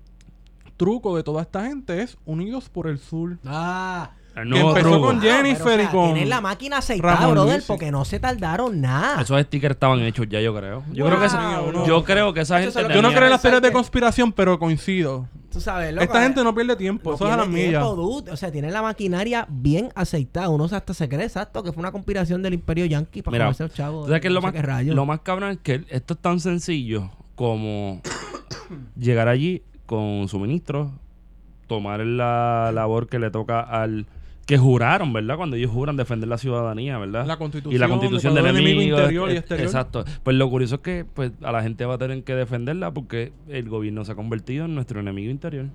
truco de toda esta gente es Unidos por el Sur. Ah. El Que empezó truco. con Jennifer pero, o sea, y con Tienen la máquina aceitada, Ramón brother, Luis, sí. porque no se tardaron nada. Esos stickers estaban hechos ya, yo creo. Yo Wow. creo que esa, no. yo creo que esa gente Yo no creo en las teorías de conspiración, pero coincido. Tú sabes, loco, Esta eh, gente no pierde tiempo, no eso es a las millas. dude. O sea, tienen la maquinaria bien aceitada. Uno hasta se cree exacto que fue una conspiración del Imperio Yankee para Mira, comerse chavo. ¿Tú sabes qué es lo más, lo más cabrón? Es que esto es tan sencillo como llegar allí con suministros, tomar la labor que le toca al que juraron, ¿verdad? Cuando ellos juran defender la ciudadanía, ¿verdad? La constitución, y la constitución del enemigo, enemigo interior y eh, exterior. Exacto. Pues lo curioso es que pues a la gente va a tener que defenderla porque el gobierno se ha convertido en nuestro enemigo interior.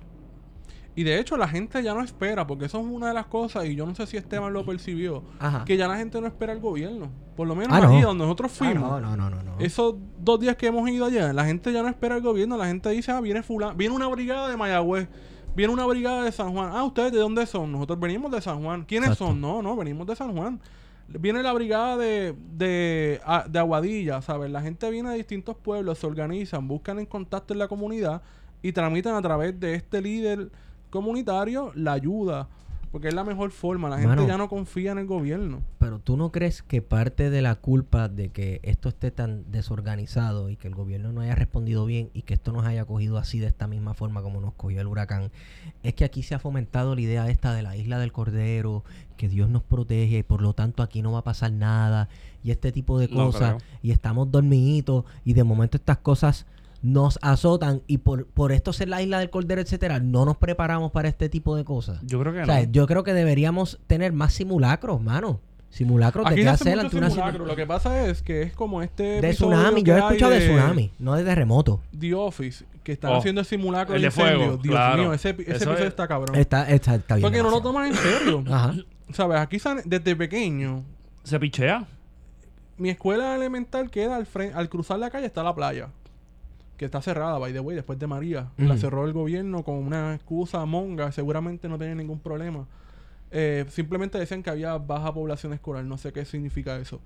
Y de hecho la gente ya no espera, porque eso es una de las cosas, y yo no sé si Esteban lo percibió, Ajá. que ya la gente no espera al gobierno. Por lo menos Ah, no. donde nosotros Ah, fuimos. no, no, no, no. no. Esos dos días que hemos ido allá, la gente ya no espera al gobierno. La gente dice, ah, viene fulano, viene una brigada de Mayagüez, viene una brigada de San Juan. Ah, ¿ustedes de dónde son? Nosotros venimos de San Juan. ¿Quiénes Exacto. son? No, no, venimos de San Juan. Viene la brigada de, de, a- de Aguadilla, ¿sabes? La gente viene de distintos pueblos, se organizan, buscan en contacto en la comunidad y tramitan a través de este líder comunitario la ayuda. Porque es la mejor forma. La gente ya no confía en el gobierno. Pero tú no crees que parte de la culpa de que esto esté tan desorganizado y que el gobierno no haya respondido bien y que esto nos haya cogido así de esta misma forma como nos cogió el huracán, es que aquí se ha fomentado la idea esta de la isla del Cordero, que Dios nos protege y por lo tanto aquí no va a pasar nada y este tipo de No cosas creo. y estamos dormiditos y de momento estas cosas nos azotan y por, por esto ser la isla del Cordero, etcétera, no nos preparamos para este tipo de cosas. Yo creo que O sea, no. yo creo que deberíamos tener más simulacros, mano. Simulacros de Aquí qué ante una simulacro. simu- Lo que pasa es que es como este De tsunami, yo he escuchado de tsunami, no de terremoto. The Office, que están Oh, haciendo el simulacro el de de fuego, incendio. Dios claro. mío, ese, ese episodio es- está cabrón. Está, está, está bien. Porque no lo demasiado. toman en serio. Ajá. ¿Sabes? Aquí sale- desde pequeño, Se pichea. mi escuela elemental queda al, frente, al cruzar la calle está la playa. Que está cerrada, by the way, después de María. La cerró el gobierno con una excusa monga. Seguramente no tenía ningún problema. Eh, simplemente decían que había baja población escolar. No sé qué significa eso.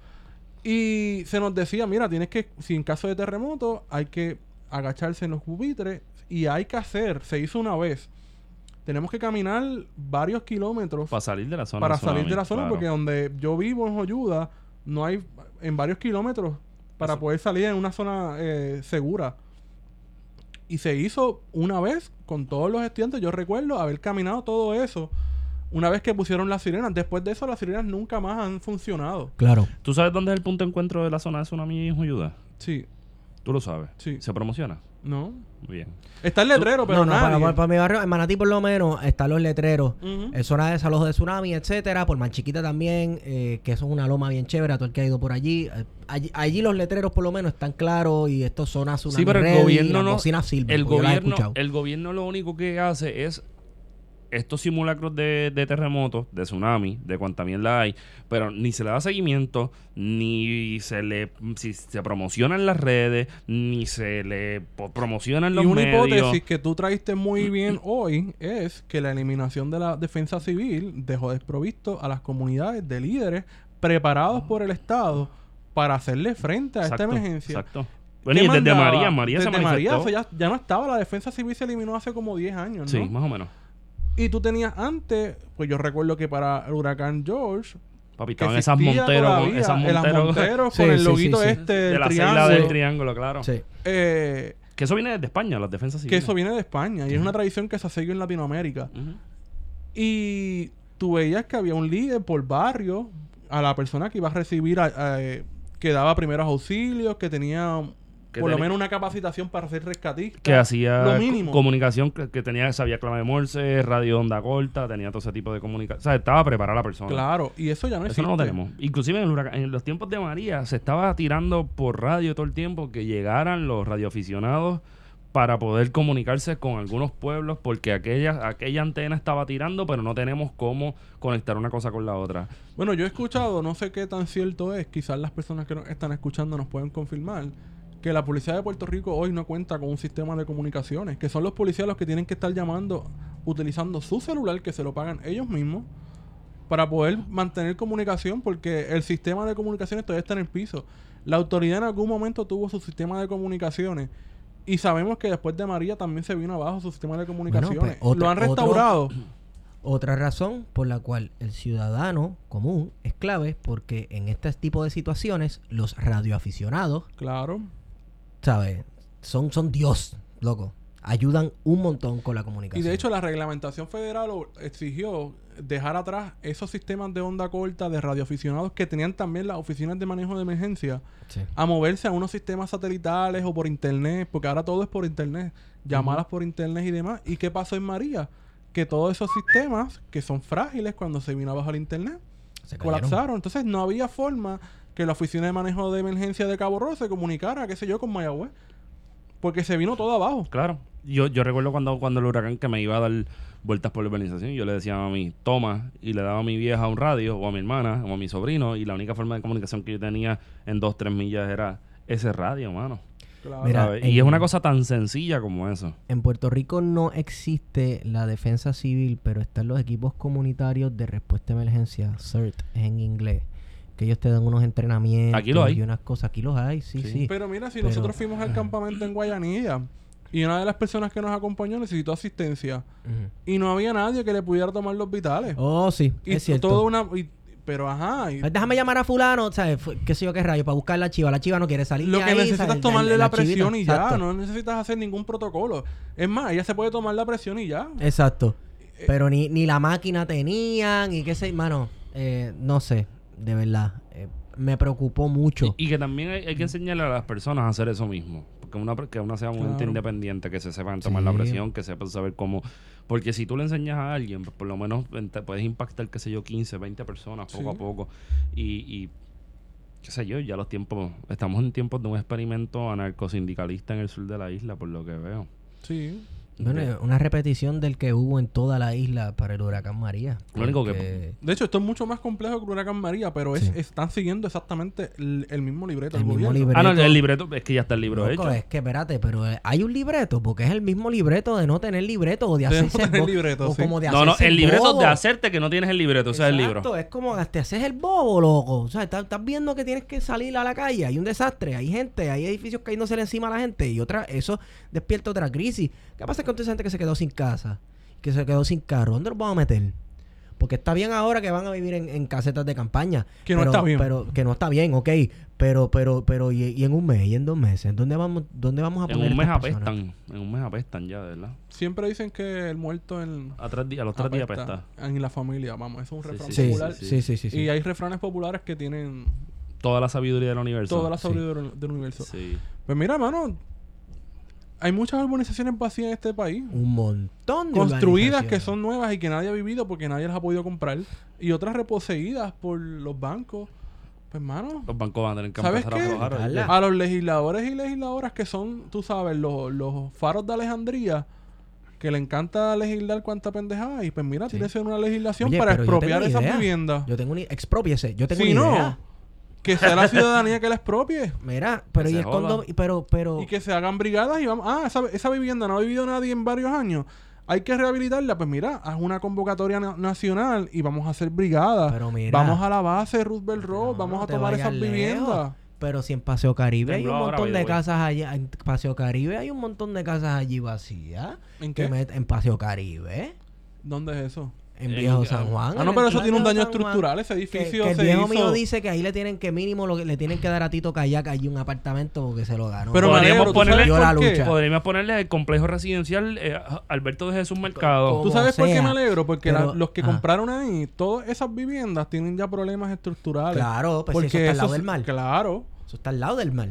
Y se nos decía, mira, tienes que, si en caso de terremoto, hay que agacharse en los pupitres. Y hay que hacer, se hizo una vez. Tenemos que caminar varios kilómetros Para salir de la zona. para salir de la zona claro. porque donde yo vivo en Joyuda no hay en varios kilómetros para Eso. poder salir en una zona eh, segura y se hizo una vez con todos los estudiantes yo recuerdo haber caminado todo eso una vez que pusieron las sirenas después de eso las sirenas nunca más han funcionado Claro. ¿Tú sabes dónde es el punto de encuentro de la zona de tsunami en Joyuda? sí Tú lo sabes. Sí. ¿Se promociona? No bien. está el letrero pero no, no, para, nadie para- para mi barrio, en Manatí por lo menos, están los letreros. Ujú. En zona de desalojo de tsunami, etcétera. Por Manchiquita también, eh, que eso es una loma bien chévere, a todo el que ha ido por allí. Eh, allí. allí los letreros por lo menos están claros y esto son tsunami Sí, pero el ready, gobierno no. el, gobierno, el gobierno lo único que hace es estos simulacros de, de terremotos, de tsunami, de cuanta mierda hay, pero ni se le da seguimiento, ni se le si se promociona en las redes, ni se le po- promociona en y los una medios. hipótesis que tú traiste muy bien hoy es que la eliminación de la defensa civil dejó desprovisto a las comunidades de líderes preparados por el Estado para hacerle frente a Exacto, esta emergencia. Exacto. Bueno, ¿Qué y desde mandaba? María, María se Desde María, manifestó. eso ya, ya no estaba, la defensa civil se eliminó hace como 10 años, ¿no? Sí, más o menos. Y tú tenías antes, pues yo recuerdo que para el huracán George, Papi, que estaban esas monteros, con, todavía, esas las monteros Sí, con el sí, loguito sí, sí. este del de la celda triángulo. del triángulo, claro. Sí. Eh, Que eso viene desde España, las defensas que civiles. eso viene de España y es una tradición que se ha seguido en Latinoamérica. Y tú veías que había un líder por barrio a la persona que iba a recibir, a- a, eh, que daba primeros auxilios, que tenía Que por lo menos una capacitación para ser rescatista. que hacía lo mínimo. comunicación que, que tenía sabía clave de Morse, radio onda corta, tenía todo ese tipo de comunicación, o sea, estaba preparada la persona. Claro, y eso ya no Eso existe. no lo tenemos. Inclusive en, el huracán- en los tiempos de María se estaba tirando por radio todo el tiempo que llegaran los radioaficionados para poder comunicarse con algunos pueblos porque aquella aquella antena estaba tirando, pero no tenemos cómo conectar una cosa con la otra. Bueno, yo he escuchado, no sé qué tan cierto es, quizás las personas que nos están escuchando nos pueden confirmar, que la policía de Puerto Rico hoy no cuenta con un sistema de comunicaciones, que son los policías los que tienen que estar llamando, utilizando su celular, que se lo pagan ellos mismos, para poder mantener comunicación, porque el sistema de comunicaciones todavía está en el piso. La autoridad en algún momento tuvo su sistema de comunicaciones Y sabemos que después de María también se vino abajo su sistema de comunicaciones. pues, otra- Lo han otro- restaurado. Otra razón por la cual el ciudadano común es clave porque en este tipo de situaciones los radioaficionados, Claro. ¿Sabes? Son, son Dios, loco. Ayudan un montón con la Y comunicación. de hecho la reglamentación federal exigió dejar atrás esos sistemas de onda corta de radioaficionados que tenían también las oficinas de manejo de emergencia Sí. a moverse a unos sistemas satelitales o por internet, porque ahora todo es por internet, llamadas por internet y demás. ¿Y qué pasó en María? Que todos esos sistemas que son frágiles cuando se vino abajo el internet Se colapsaron. Entonces no había forma que la oficina de manejo de emergencia de Cabo Rojo se comunicara, qué sé yo, con Mayagüez. Porque se vino todo abajo. Claro. Yo, yo recuerdo cuando, cuando el huracán que me iba a dar vueltas por la urbanización, yo le decía a mami, toma, y le daba a mi vieja un radio, o a mi hermana, o a mi sobrino, y la única forma de comunicación que yo tenía en dos, tres millas era ese radio, mano. Claro. Mira, Y es una cosa tan sencilla como eso. En Puerto Rico no existe la defensa civil, pero están los equipos comunitarios de respuesta a emergencia, CERT en inglés, que ellos te dan unos entrenamientos Aquí lo hay. y unas cosas. Aquí los hay, sí, sí. Sí. Pero mira, si Pero- nosotros fuimos al campamento en Guayanilla y una de las personas que nos acompañó necesitó asistencia y no había nadie que le pudiera tomar los vitales. Oh, sí, y es cierto. todo una y- pero ajá, y Pues déjame llamar a fulano, ¿sabes? ¿Qué sé yo qué rayo? Para buscar la chiva. La chiva no quiere salir lo de que ahí, necesitas es tomarle la, presión y ya, Exacto. no necesitas hacer ningún protocolo. Es más, ella se puede tomar la presión y ya. Exacto. Eh, Pero ni, ni la máquina tenían y qué sé, mano, eh, no sé, de verdad. eh, me preocupó mucho. Y, y que también hay, hay que enseñarle a las personas a hacer eso mismo. Porque una, que una sea Claro. independiente, que se sepan tomar la presión, que sepan saber cómo... Porque si tú le enseñas a alguien, pues por lo menos ent- puedes impactar, qué sé yo, 15, 20 personas poco Sí. a poco. Y, y, qué sé yo, ya los tiempos... Estamos en tiempos de un experimento anarcosindicalista en el sur de la isla, por lo que veo. Sí. Bueno, una repetición del que hubo en toda la isla para el huracán María. Lo único que- De hecho, esto es mucho más complejo que el huracán María, pero es, Sí. están siguiendo exactamente el, el mismo libreto El mismo gobierno. libreto. Ah, no, el libreto, es que ya está el libro Loco, hecho. es que espérate, pero eh, hay un libreto, porque es el mismo libreto de no tener libreto o de De hacerse el tener libreto, o sí. como de No, no, el libreto bobo. de hacerte que no tienes el libreto, o sea, el libro. Exacto, es como te haces el bobo, loco. O sea, estás, estás viendo que tienes que salir a la calle, hay un desastre, hay gente, hay edificios cayéndose encima a la gente y otra, eso despierta otra crisis. ¿Qué pasa con toda esa gente que se quedó sin casa, que se quedó sin carro? ¿Dónde los vamos a meter? Porque está bien ahora que van a vivir en, en casetas de campaña. Que no pero- está bien. Pero, que no está bien, ok. Pero, pero, pero, y, y en un mes, y en dos meses, ¿dónde vamos, dónde vamos a En poner un mes personas? apestan, en un mes apestan ya, de verdad. Siempre dicen que el muerto en A, tres días, a los tres días apesta. en la familia, vamos, eso es un Sí, refrán sí, Sí, popular. sí, sí, sí, sí. Y hay refranes populares que tienen Toda la sabiduría del universo. toda la sabiduría del, del universo. Sí. Pues mira, mano, hay muchas urbanizaciones vacías en este país. Un montón de Construidas que son nuevas y que nadie ha vivido porque nadie las ha podido comprar. Y otras reposeídas por los bancos. Pues, mano, Los bancos van a tener que ¿Sabes empezar qué? a. ¿oíste? a los legisladores y legisladoras que son, tú sabes, los, los faros de Alejandría, que le encanta legislar cuánta pendejada. Y pues mira, Sí. tiene que ser una legislación Oye, para expropiar esas viviendas. Yo tengo una expropiese, yo tengo Si una no, idea. Que sea la ciudadanía que la expropie. Mira, pero y el condo, joda. y pero, pero, Y que se hagan brigadas y vamos. Ah, esa, esa vivienda no ha vivido nadie en varios años. Hay que rehabilitarla. Pues mira, haz una convocatoria na- nacional y vamos a hacer brigadas. Pero mira. vamos a la base de Roosevelt Road. No, vamos a tomar esas lejos. viviendas. pero si en Paseo Caribe hay un montón de casas allí, en Paseo Caribe hay un montón de casas allí vacías. ¿En qué? en Paseo Caribe, ¿Dónde es eso? En En- Viejo San Juan. Ah, no, pero eso tiene un daño San Juan. estructural. Ese Que, edificio que el se viejo hizo... mío dice que ahí le tienen que mínimo lo que le tienen que dar a Tito Kayak allí un apartamento porque se lo ganó. Pero Podríamos alegro, ¿tú ponerle- la lucha. Podríamos ponerle el complejo residencial eh, Alberto de Jesús Mercado. Como ¿Tú sabes por qué sea. me alegro? Porque la- Pero- los que ah. compraron ahí, todas esas viviendas tienen ya problemas estructurales. Claro, pues si porque eso está al lado eso del mar. Claro. Eso está al lado del mar.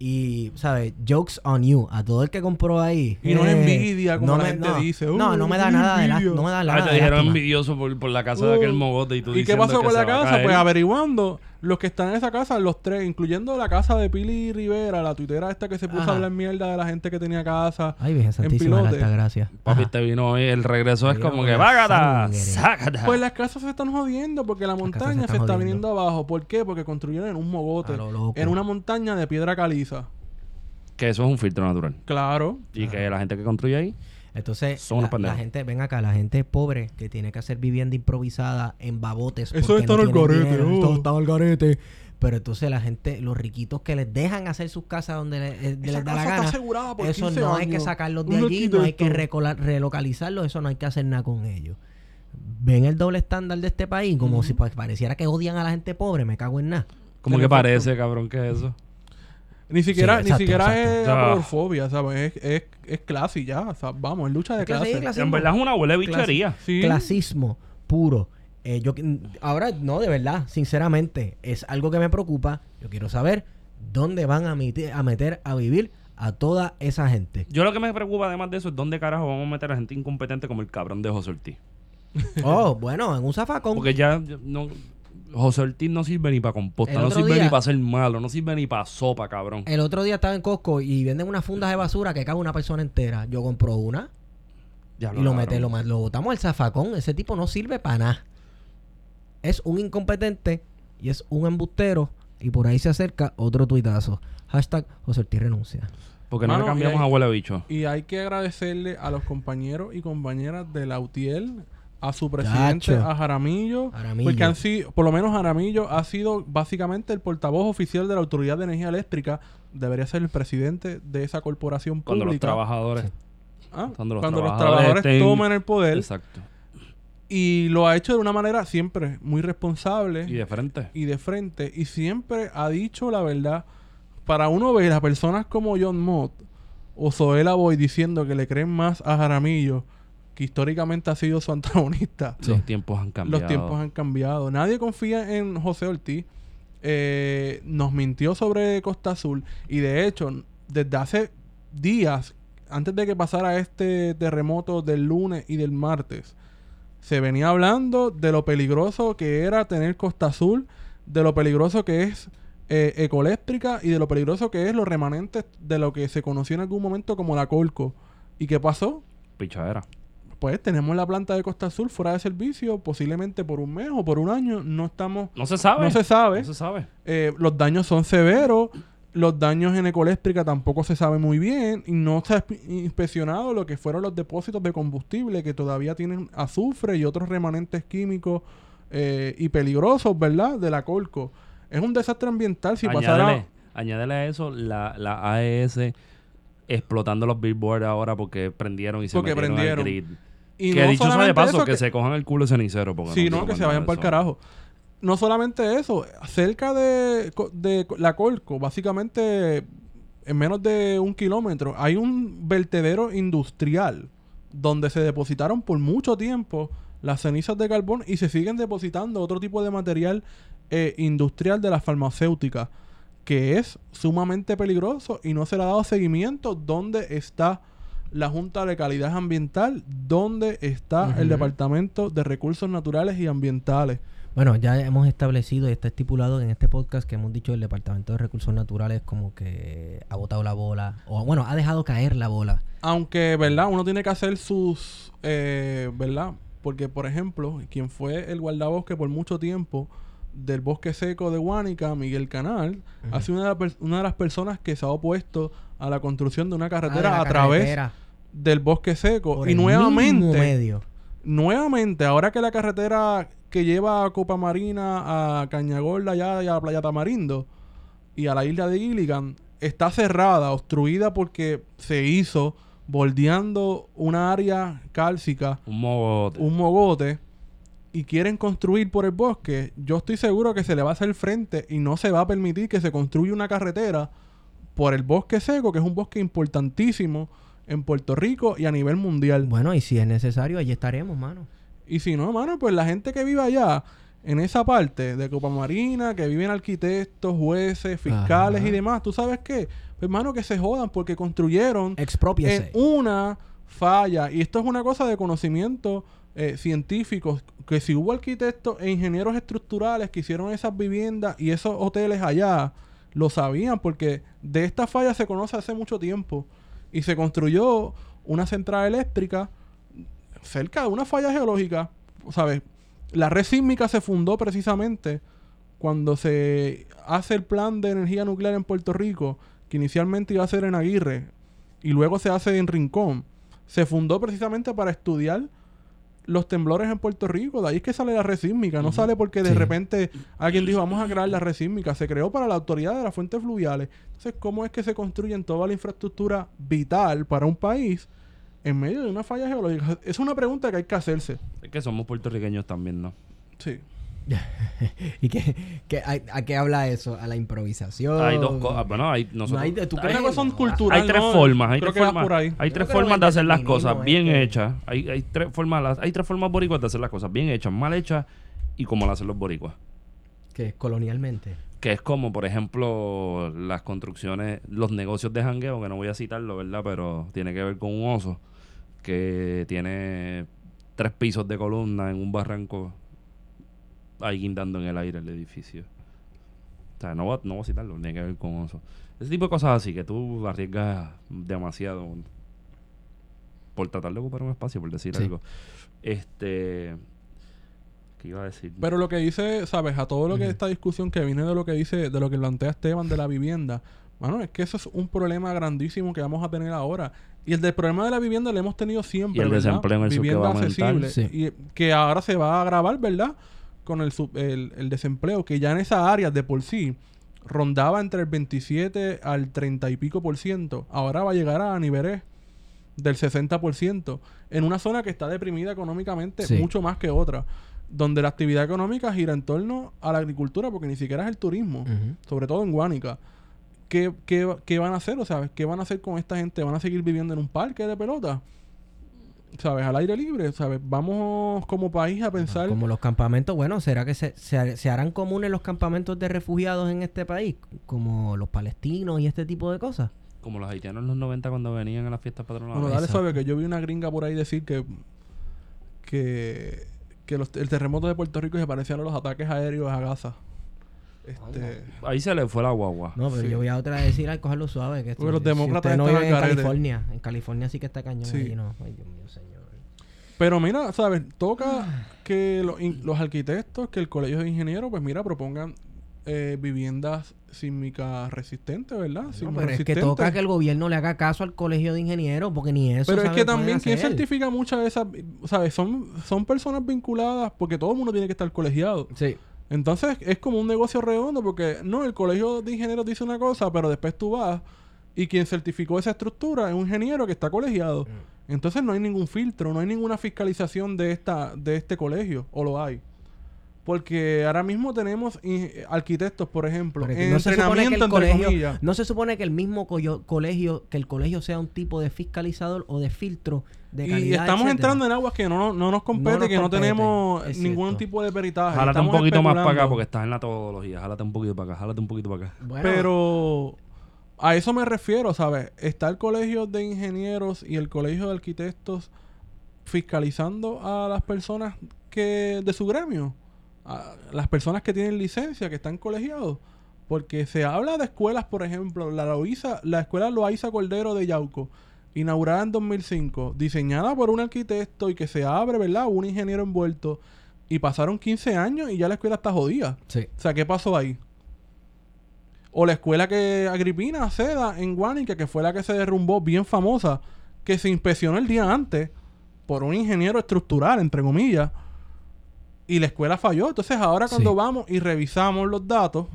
Y, ¿sabes? Jokes on you. A todo el que compró ahí. Y no es eh, envidia, como la gente no, dice. No, "Oh, no me da nada de la, envidia". no me da Ah, nada te de dijeron lástima. envidioso por, por la casa de aquel mogote y tú ¿Y qué pasó con la casa? Pues averiguando, los que están en esa casa, los tres, incluyendo la casa de Pili Rivera, la tuitera esta que se puso Ajá. a hablar mierda de la gente que tenía casa. Ay, Virgen Santísima la pilote. Alta Gracia. Papi, te vino hoy, el regreso es como que ¡vágata! ¡Sácata! Pues las casas se están jodiendo porque la se montaña se, está viniendo abajo. ¿Por qué? Porque construyeron en un mogote, lo en una montaña de piedra caliza. Que eso es un filtro natural. Claro. Y que la gente que construye ahí Entonces, la, gente, ven acá, la gente pobre que tiene que hacer vivienda improvisada en babotes. Eso está no en el garete, dinero, oh. Está en el garete. Pero entonces la gente, los riquitos que les dejan hacer sus casas donde les, eh, les da la gana, eso 15 no hay que sacarlos de Un allí, no hay que relocalizarlos, eso no hay que hacer nada con ellos. Ven el doble estándar de este país como si pa- pareciera que odian a la gente pobre, me cago en nada. Como que parece, cabrón, que es eso. Ni siquiera, Sí, ni exacto, siquiera exacto. es apodorfobia, ¿sabes? Es, es, es clase y ya. o sea, vamos, es lucha de clase clase. En verdad es una huele bichería. Sí. Clasismo puro. Eh, yo ahora no, de verdad, sinceramente, es algo que me preocupa. Yo quiero saber dónde van a, meti- a meter a vivir a toda esa gente. Yo lo que me preocupa además de eso es dónde carajo vamos a meter a gente incompetente como el cabrón de José Ortiz. Oh, bueno, en un zafacón. Porque ya ya no, José Ortiz no sirve ni para composta, no sirve día- ni para ser malo, no sirve ni para sopa, cabrón. El otro día estaba en Costco y venden unas fundas de basura que cabe una persona entera. Yo compro una Ya y lo mete, lo, lo botamos al zafacón. Ese tipo no sirve para nada. Es un incompetente y es un embustero. Y por ahí se acerca otro tuitazo. Hashtag José Ortiz renuncia. Porque no Mano, le cambiamos hay- a huele bicho. Y hay que agradecerle a los compañeros y compañeras de la UTIEL, a su presidente, Chacho. a Jaramillo, Jaramillo. porque han sido, por lo menos Jaramillo ha sido básicamente el portavoz oficial de la Autoridad de Energía Eléctrica, debería ser el presidente de esa corporación Cuando los pública. trabajadores. Ah, cuando los cuando los trabajadores toman el poder Exacto. y lo ha hecho de una manera siempre muy responsable Y de frente. y de frente y siempre ha dicho la verdad. Para uno ver a personas como John Mott o Zoela Boy diciendo que le creen más a Jaramillo, que históricamente ha sido su antagonista. Los tiempos han cambiado. Los tiempos han cambiado. Nadie confía en José Ortiz. Eh, nos mintió sobre Costa Azul y de hecho, desde hace días, antes de que pasara este terremoto del lunes y del martes, se venía hablando de lo peligroso que era tener Costa Azul, de lo peligroso que es eh, Ecoeléctrica y de lo peligroso que es los remanentes de lo que se conoció en algún momento como la Colco. ¿Y qué pasó? Pichadera. Pues tenemos la planta de Costa Azul fuera de servicio, posiblemente por un mes o por un año. No estamos, No se sabe. no se sabe. No se sabe. Eh, los daños son severos. Los daños en Ecoeléctrica tampoco se sabe muy bien. Y no se ha inspe- inspeccionado lo que fueron los depósitos de combustible que todavía tienen azufre y otros remanentes químicos eh, y peligrosos, ¿verdad? De la Colco. Es un desastre ambiental si añádele, pasara... añádele a eso la, la AES explotando los billboards ahora porque prendieron y se Porque metieron prendieron. al grid. Y que no dicho sea de paso, eso, que, se cojan el culo de cenicero. Porque Sí, no, que se vayan para el carajo. No solamente eso, cerca de, de la Colco, básicamente en menos de un kilómetro, hay un vertedero industrial donde se depositaron por mucho tiempo las cenizas de carbón y se siguen depositando otro tipo de material eh, industrial de las farmacéuticas, que es sumamente peligroso y no se le ha dado seguimiento. ¿Dónde está la Junta de Calidad Ambiental? ¿Dónde está el. Departamento de Recursos Naturales y Ambientales? Bueno, ya hemos establecido y está estipulado en este podcast que hemos dicho el Departamento de Recursos Naturales como que ha botado la bola, o bueno, ha dejado caer la bola. Aunque, ¿verdad? Uno tiene que hacer sus, eh, ¿verdad? Porque, por ejemplo, quien fue el guardabosque por mucho tiempo del bosque seco de Huánica, Miguel Canal, ha sido una de, una de las personas que se ha opuesto a la construcción de una Ah, de carretera a través carretera, del bosque seco. por Y el mismo nuevamente, medio. nuevamente, ahora que la carretera que lleva a Copa Marina, a Cañagorda ya, y a la Playa Tamarindo y a la isla de Gilligan está cerrada, obstruida porque se hizo bordeando una área cálcica, Un mogote. un mogote, y quieren construir por el bosque, yo estoy seguro que se le va a hacer frente y no se va a permitir que se construya una carretera por el bosque seco, que es un bosque importantísimo en Puerto Rico y a nivel mundial. Bueno, y si es necesario, allí estaremos, mano. Y si no, mano, pues la gente que vive allá, en esa parte de Copa Marina, que viven arquitectos, jueces, fiscales Ajá. y demás, ¿tú sabes qué? Pues, hermano, que se jodan porque construyeron en Expropiese. una falla. Y esto es una cosa de conocimiento eh, científico, que si hubo arquitectos e ingenieros estructurales que hicieron esas viviendas y esos hoteles allá, lo sabían porque de esta falla se conoce hace mucho tiempo. Y se construyó una central eléctrica cerca de una falla geológica, ¿sabes? La red sísmica se fundó precisamente cuando se hace el plan de energía nuclear en Puerto Rico, que inicialmente iba a ser en Aguirre y luego se hace en Rincón. Se fundó precisamente para estudiar los temblores en Puerto Rico. De ahí es que sale la red sísmica. No sale porque de Sí. repente alguien dijo, vamos a crear la red sísmica. Se creó para la autoridad de las fuentes fluviales. Entonces, ¿cómo es que se construyen toda la infraestructura vital para un país en medio de una falla geológica? Es una pregunta que hay que hacerse. Es que somos puertorriqueños también, ¿no? Sí. ¿Y qué, qué- a, a qué habla eso? ¿A la improvisación? Hay dos cosas. Bueno, hay nosotros. No hay ¿tú hay- crees? Una cosa no, cultural. hay tres ¿no? formas, hay Creo tres formas, por ahí. hay Yo tres formas de hacer las cosas bien hechas. Hay, hay tres formas, hay tres formas boricuas de hacer las cosas bien hechas, mal hechas y como las hacen los boricuas. ¿Qué? Colonialmente. Que es como, por ejemplo, las construcciones, los negocios de jangueo, que no voy a citarlo, ¿verdad? Pero tiene que ver con un oso que tiene tres pisos de columna en un barranco ahí guindando en el aire el edificio. O sea, no voy, a, no voy a citarlo, tiene que ver con oso. Ese tipo de cosas así que tú arriesgas demasiado por tratar de ocupar un espacio, por decir Sí. algo. Este... ¿Qué iba a decir? Pero lo que dice, ¿sabes? A todo lo que Ujú. esta discusión que viene de lo que dice, de lo que plantea Esteban de la vivienda, bueno, es que eso es un problema grandísimo que vamos a tener ahora. Y el del problema de la vivienda lo hemos tenido siempre. Y el ¿verdad? desempleo en el sur que Vivienda va a aumentar. accesible. Sí. Y que ahora se va a agravar, ¿verdad? Con el, sub- el, el desempleo, que ya en esa área de por sí rondaba entre el 27 al 30 y pico por ciento. Ahora va a llegar a niveles del 60%. En una zona que está deprimida económicamente Sí. mucho más que otra. Donde la actividad económica gira en torno a la agricultura, porque ni siquiera es el turismo sobre todo en Guánica. ¿Qué, qué, qué van a hacer? O sea, ¿qué van a hacer con esta gente? ¿Van a seguir viviendo en un parque de pelota? ¿Sabes? Al aire libre, ¿sabes? Vamos como país a pensar... Como los campamentos, bueno, ¿será que se, se, se harán comunes los campamentos de refugiados en este país? Como los palestinos y este tipo de cosas. Como los haitianos en los 90 cuando venían a las fiestas patronales. Bueno, dale suave, que yo vi una gringa por ahí decir que... Que... Que los- el terremoto de Puerto Rico se parecían a los ataques aéreos a Gaza. Este... Ahí se le fue la guagua. No, pero Sí. yo voy a otra a decir, ay, cogerlo suave. Que esto- Porque los si demócratas usted no están en al garete. California. En California sí que está cañón. Sí. allí no. Ay, Dios mío, señor. Pero mira, ¿sabes? Toca que los, in- los arquitectos, que el colegio de ingenieros, pues mira, propongan eh, viviendas sísmicas resistentes, ¿verdad? No, pero es que resistentes. toca que el gobierno le haga caso al colegio de ingenieros, porque ni eso Pero es que también, ¿quién hacer. certifica muchas de esas? ¿Sabes? Son, son personas vinculadas porque todo el mundo tiene que estar colegiado. Sí. Entonces es como un negocio redondo porque no, el colegio de ingenieros dice una cosa, pero después tú vas y quien certificó esa estructura es un ingeniero que está colegiado. Mm. Entonces no hay ningún filtro, no hay ninguna fiscalización de esta de este colegio, o lo hay. Porque ahora mismo tenemos in- arquitectos, por ejemplo, Pero en no se supone que entrenamiento, el entre colegio, comillas. no se supone que el mismo colegio, que el colegio sea un tipo de fiscalizador o de filtro de Y calidad. estamos etcétera. entrando en aguas que no, no nos compete, No nos que no tenemos ningún cierto. tipo de peritaje. Jálate un Estamos poquito más para acá porque estás en la todología. Jálate un poquito para acá, jálate un poquito para acá. Bueno, Pero a eso me refiero, ¿sabes? Está el colegio de ingenieros y el colegio de arquitectos fiscalizando a las personas que de su gremio, a las personas que tienen licencia, que están colegiados. Porque se habla de escuelas, por ejemplo, la, la escuela Loaiza Cordero de Yauco, inaugurada en 2005, diseñada por un arquitecto y que se abre, ¿verdad? Un ingeniero envuelto. Y pasaron 15 años y ya la escuela está jodida. sí. O sea, ¿qué pasó ahí? O la escuela que Agripina Seda en Guánica, que fue la que se derrumbó, bien famosa, que se inspeccionó el día antes por un ingeniero estructural, entre comillas, y la escuela falló. Entonces, ahora cuando Sí. vamos y revisamos los datos,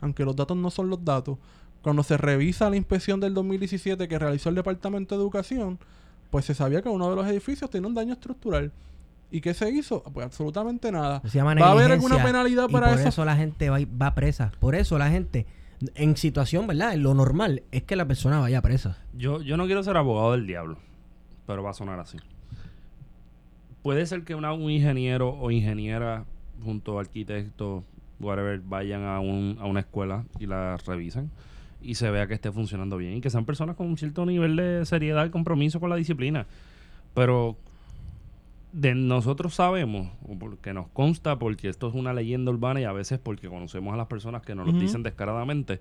aunque los datos no son los datos, cuando se revisa la inspección del 2017 que realizó el Departamento de Educación, pues se sabía que uno de los edificios tenía un daño estructural. ¿Y qué se hizo? Pues absolutamente nada. Se llama ¿Va a haber alguna penalidad y para por eso? eso la gente va, va presa. Por eso la gente, en situación, ¿verdad? En lo normal es que la persona vaya presa. Yo, yo no quiero ser abogado del diablo, pero va a sonar así. Puede ser que una- un ingeniero o ingeniera junto a arquitectos, whatever, vayan a, un, a una escuela y la revisen y se vea que esté funcionando bien y que sean personas con un cierto nivel de seriedad y compromiso con la disciplina. Pero de nosotros sabemos, o porque nos consta, porque esto es una leyenda urbana y a veces porque conocemos a las personas que nos lo dicen descaradamente,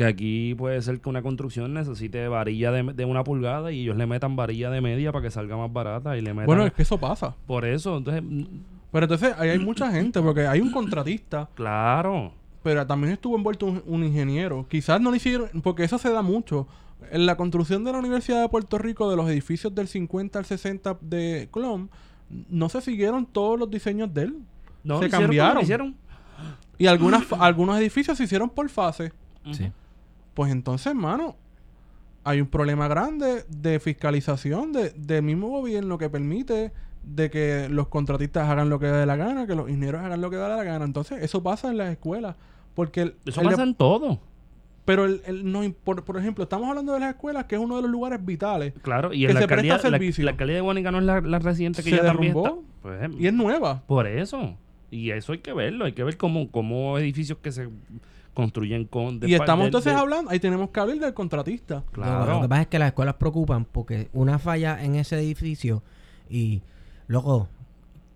que aquí puede ser que una construcción necesite varilla de, de una pulgada y ellos le metan varilla de media para que salga más barata y le metan... Bueno, es que eso pasa. Por eso, entonces, mm, Pero entonces ahí hay mucha gente, porque hay un contratista, claro. pero también estuvo envuelto un, un ingeniero. Quizás no le hicieron, porque eso se da mucho. En la construcción de la Universidad de Puerto Rico, de los edificios del 50 al 60 de Clom, no se siguieron todos los diseños de él. No, se hicieron cambiaron. lo hicieron. Y algunas, algunos edificios se hicieron por fase. Sí. Pues entonces, hermano, hay un problema grande de fiscalización de- del mismo gobierno que permite de que los contratistas hagan lo que dé la gana, que los ingenieros hagan lo que dé la gana. Entonces, eso pasa en las escuelas. Porque el, Eso el pasa en todo. Pero, el, el no, por, por ejemplo, estamos hablando de las escuelas, que es uno de los lugares vitales. Claro, y Que en la se presta alcaldía, la, servicio. la alcaldía de Guanica no es la, la reciente que Se ya también está. derrumbó. Pues, Y es nueva. Por eso. Y eso hay que verlo. Hay que ver cómo, cómo edificios que se construyen con... de y estamos de- entonces de- hablando, ahí tenemos que hablar del contratista. Claro. Lo, lo que pasa es que las escuelas preocupan porque una falla en ese edificio y luego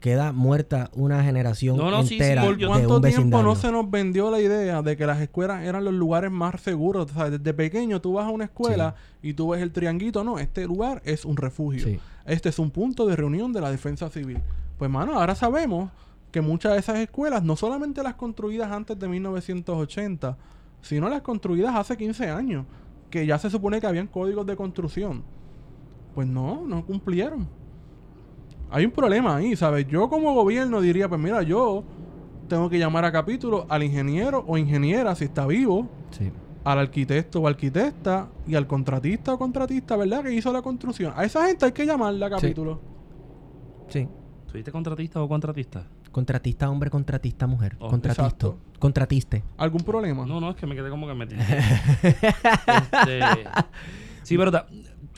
queda muerta una generación No, no, sí, sí, entera ¿Por de cuánto un tiempo vecindario. no se nos vendió la idea de que las escuelas eran los lugares más seguros? O sea, desde pequeño tú vas a una escuela y tú ves el trianguito. No, este lugar es un refugio. Sí. Este es un punto de reunión de la defensa civil. Pues, mano, ahora sabemos que muchas de esas escuelas, no solamente las construidas antes de 1980, sino las construidas hace 15 años, que ya se supone que habían códigos de construcción. Pues no, no cumplieron. Hay un problema ahí, ¿sabes? Yo como gobierno diría, pues mira, yo tengo que llamar a capítulo al ingeniero o ingeniera, si está vivo, Sí. al arquitecto o arquitecta y al contratista o contratista, ¿verdad? Que hizo la construcción. A esa gente hay que llamarla a capítulo. Sí. ¿Tú dices contratista o contratista? Contratista hombre, contratista mujer. Oh, Contratisto. exacto. Contratiste. ¿Algún problema? No, no, es que me quedé como que metido. Este, sí, pero ta-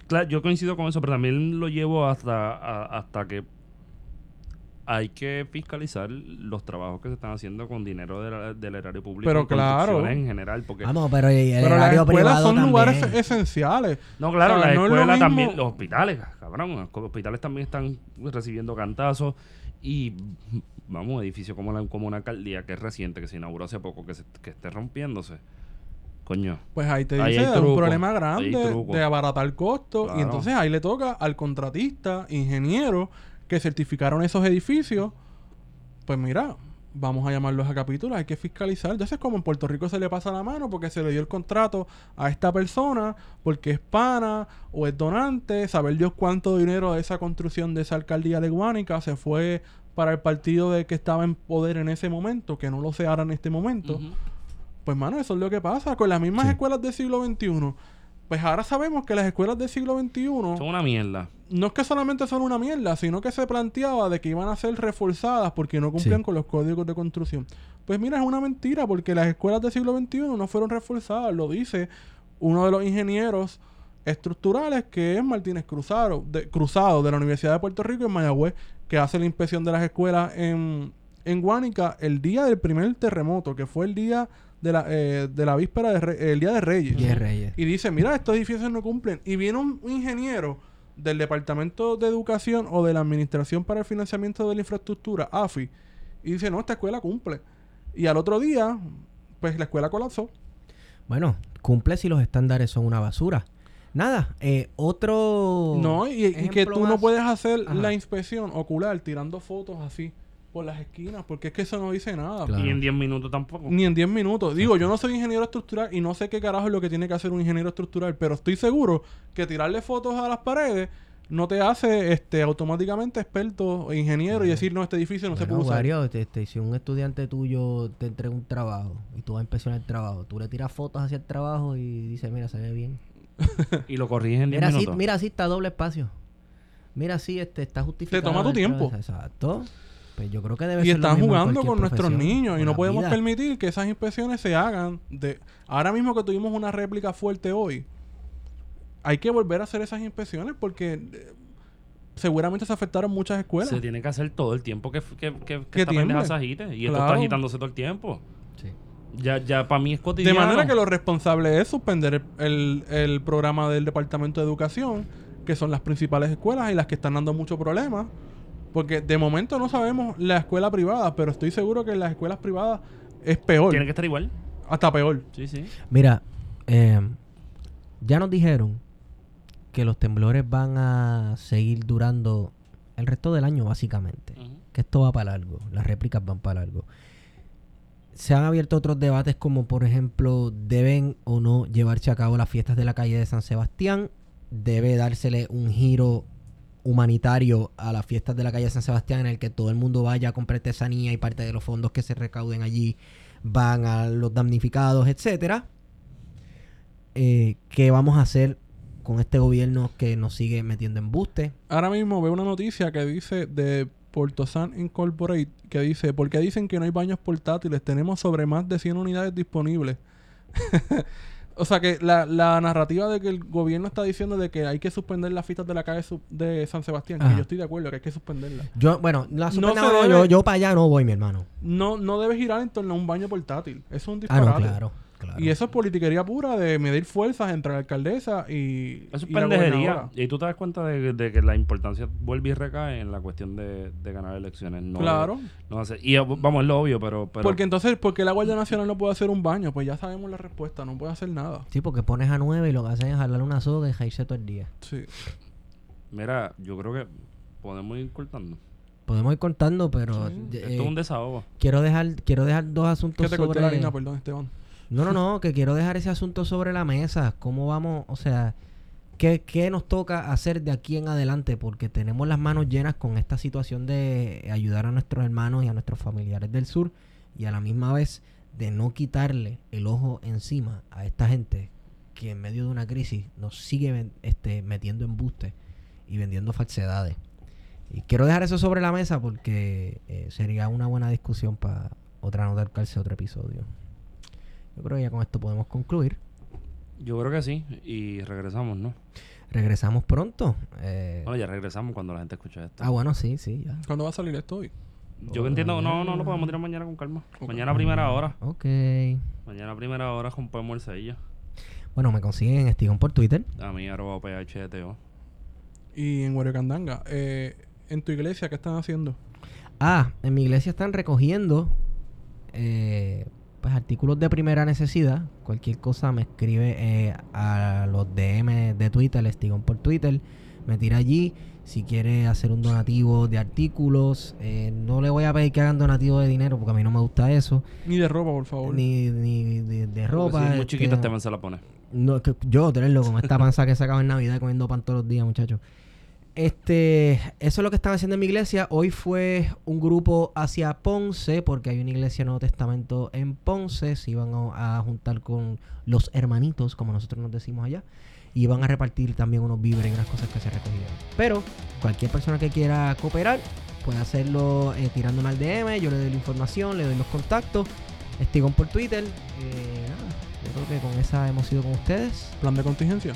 claro, yo coincido con eso, pero también lo llevo hasta, a- hasta que hay que fiscalizar los trabajos que se están haciendo con dinero de la- del erario público. Pero claro. en general, porque... Vamos, pero el, el Pero las escuelas privado son también. lugares esenciales. No, claro, O sea, las no es lo escuelas mismo- también, los hospitales, cabrón, los hospitales también están recibiendo cantazos y vamos, edificio como, la, como una alcaldía que es reciente, que se inauguró hace poco, que, se, que esté rompiéndose. Coño. Pues ahí te Ahí dice hay un problema grande de abaratar costos. Claro. Y entonces ahí le toca al contratista, ingeniero, que certificaron esos edificios. Pues mira, vamos a llamarlos a capítulos, hay que fiscalizar. Entonces, como en Puerto Rico se le pasa la mano porque se le dio el contrato a esta persona, porque es pana o es donante, saber Dios cuánto dinero de esa construcción de esa alcaldía de Guánica se fue para el partido de que estaba en poder en ese momento, que no lo sé ahora en este momento. Pues, mano, eso es lo que pasa con las mismas Sí. escuelas del siglo XXI. Pues ahora sabemos que las escuelas del siglo XXI Son una mierda. no es que solamente son una mierda, sino que se planteaba de que iban a ser reforzadas porque no cumplían Sí. con los códigos de construcción. Pues mira, es una mentira porque las escuelas del siglo XXI no fueron reforzadas, lo dice uno de los ingenieros estructurales que es Martínez Cruzado de, Cruzado de la Universidad de Puerto Rico en Mayagüez, que hace la inspección de las escuelas en, en Guánica el día del primer terremoto, que fue el día de la, eh, de la víspera, de Re- el día de Reyes. Diez Reyes. Y dice, mira, estos edificios no cumplen. Y viene un ingeniero del Departamento de Educación o de la Administración para el Financiamiento de la Infraestructura, AFI, y dice, no, esta escuela cumple. Y al otro día, pues la escuela colapsó. Bueno, cumple si los estándares son una basura. Nada, eh, otro. No, y, y que tú no puedes hacer Ajá. la inspección ocular tirando fotos así por las esquinas, porque es que eso no dice nada. Claro. Y en 10 minutos tampoco. Ni en 10 minutos. Digo, yo no soy ingeniero estructural y no sé qué carajo es lo que tiene que hacer un ingeniero estructural, pero estoy seguro que tirarle fotos a las paredes no te hace este automáticamente experto o ingeniero y decir, no, este edificio no se puede usar. Wario, este, este, si un estudiante tuyo te entrega un trabajo y tú vas a inspeccionar el trabajo, tú le tiras fotos hacia el trabajo y dices, mira, se ve bien. Y lo corriges en 10 Mira, así, minutos. mira, así está doble espacio. Mira, así este, está justificado. toma tu tiempo. Exacto. Pues yo creo que debe Y ser están jugando con nuestros niños y no podemos vida. permitir que esas inspecciones se hagan de ahora mismo que tuvimos una réplica fuerte hoy. Hay que volver a hacer esas inspecciones porque eh, seguramente se afectaron muchas escuelas. Se tiene que hacer todo el tiempo que, que, que, que esta se agite. Y esto Claro. está agitándose todo el tiempo. Sí. Ya, ya para mí es De cotidiano. manera que lo responsable es suspender el, el- el programa del Departamento de Educación, que son las principales escuelas y las que están dando mucho problema. Porque de momento no sabemos la escuela privada, pero estoy seguro que en las escuelas privadas es peor. Tiene que estar igual. Hasta peor. Sí, sí. Mira, eh, ya nos dijeron que los temblores van a seguir durando el resto del año, básicamente. Que esto va para largo, las réplicas van para largo. Se han abierto otros debates como, por ejemplo, deben o no llevarse a cabo las fiestas de la calle de San Sebastián. Debe dársele un giro humanitario a las fiestas de la calle San Sebastián en el que todo el mundo vaya a comprar artesanía y parte de los fondos que se recauden allí van a los damnificados, etcétera. Eh, ¿Qué vamos a hacer con este gobierno que nos sigue metiendo embuste? Ahora mismo veo una noticia que dice de Portosan Incorporate que dice, porque dicen que no hay baños portátiles, tenemos sobre más de 100 unidades disponibles. o sea que la, la narrativa de que el gobierno está diciendo de que hay que suspender las fiestas de la calle de San Sebastián, que yo estoy de acuerdo que hay que suspenderlas. Yo, bueno, la No se yo, debe- yo para allá no voy, mi hermano. No, no debe girar en torno a un baño portátil. Eso es un Ah, disparate. no, claro. Claro. Y eso es politiquería pura de medir fuerzas entre la alcaldesa y, Eso es y pendejería. Y tú te das cuenta de, de que la importancia vuelve y recae en la cuestión de, de ganar elecciones. No Claro. no hace- y vamos, es lo obvio, pero... pero Porque entonces, porque la Guardia Nacional no puede hacer un baño? Pues ya sabemos la respuesta, no puede hacer nada. Sí, porque pones a nueve y lo que hacen es jalar una soga y reírse todo el día. Sí. Mira, yo creo que podemos ir cortando. Podemos ir contando, pero Sí. eh, Esto es un desahogo. quiero dejar quiero dejar dos asuntos Que te corté sobre la harina, perdón, Esteban. No, no, no, que quiero dejar ese asunto sobre la mesa. ¿Cómo vamos? O sea, ¿qué, qué nos toca hacer de aquí en adelante? Porque tenemos las manos llenas con esta situación de ayudar a nuestros hermanos y a nuestros familiares del sur y a la misma vez de no quitarle el ojo encima a esta gente que en medio de una crisis nos sigue este, metiendo embuste y vendiendo falsedades. Y quiero dejar eso sobre la mesa porque eh, sería una buena discusión para otra nota otro episodio. Yo creo que ya con esto podemos concluir. Yo creo que sí. Y regresamos, ¿no? Regresamos pronto. Eh, Bueno, ya regresamos cuando la gente escuche esto. ah, bueno, sí, sí, ya. ¿Cuándo va a salir esto hoy? Yo entiendo, no, no lo podemos tirar mañana con calma. Mañana a primera hora. Ok. Mañana a primera hora rompemos el sello. Bueno, me consiguen en Estigón por Twitter. A mí, arroba PHTO. Y en Huerocandanga. Eh, en tu iglesia, ¿qué están haciendo? Ah, en mi iglesia están recogiendo eh, pues artículos de primera necesidad. Cualquier cosa me escribe eh, a los DM de Twitter, Estigón por Twitter. Me tira allí. Si quiere hacer un donativo de artículos, eh, no le voy a pedir que hagan donativo de dinero porque a mí no me gusta eso. Ni de ropa, por favor. Ni, ni de, de ropa. Si es muy este, chiquito, este man se la pone. No, que yo tenerlo con esta panza que sacaba en Navidad comiendo pan todos los días, muchachos. Este, eso es lo que están haciendo en mi iglesia. Hoy fue un grupo hacia Ponce, porque hay una iglesia Nuevo Testamento en Ponce. Se iban a, juntar con los hermanitos, como nosotros nos decimos allá. Y iban a repartir también unos víveres y unas cosas que se recogieron. Pero cualquier persona que quiera cooperar puede hacerlo eh, tirándome al DM. Yo le doy la información, le doy los contactos. Estigón por Twitter. Eh, yo creo que con esa hemos ido con ustedes. Plan de contingencia.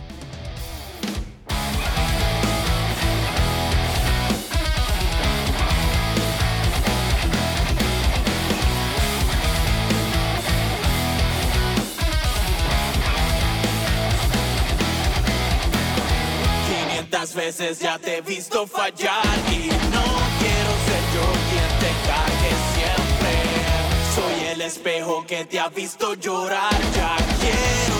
Ya te he visto fallar y no quiero ser yo quien te cague siempre. Soy el espejo que te ha visto llorar. Ya quiero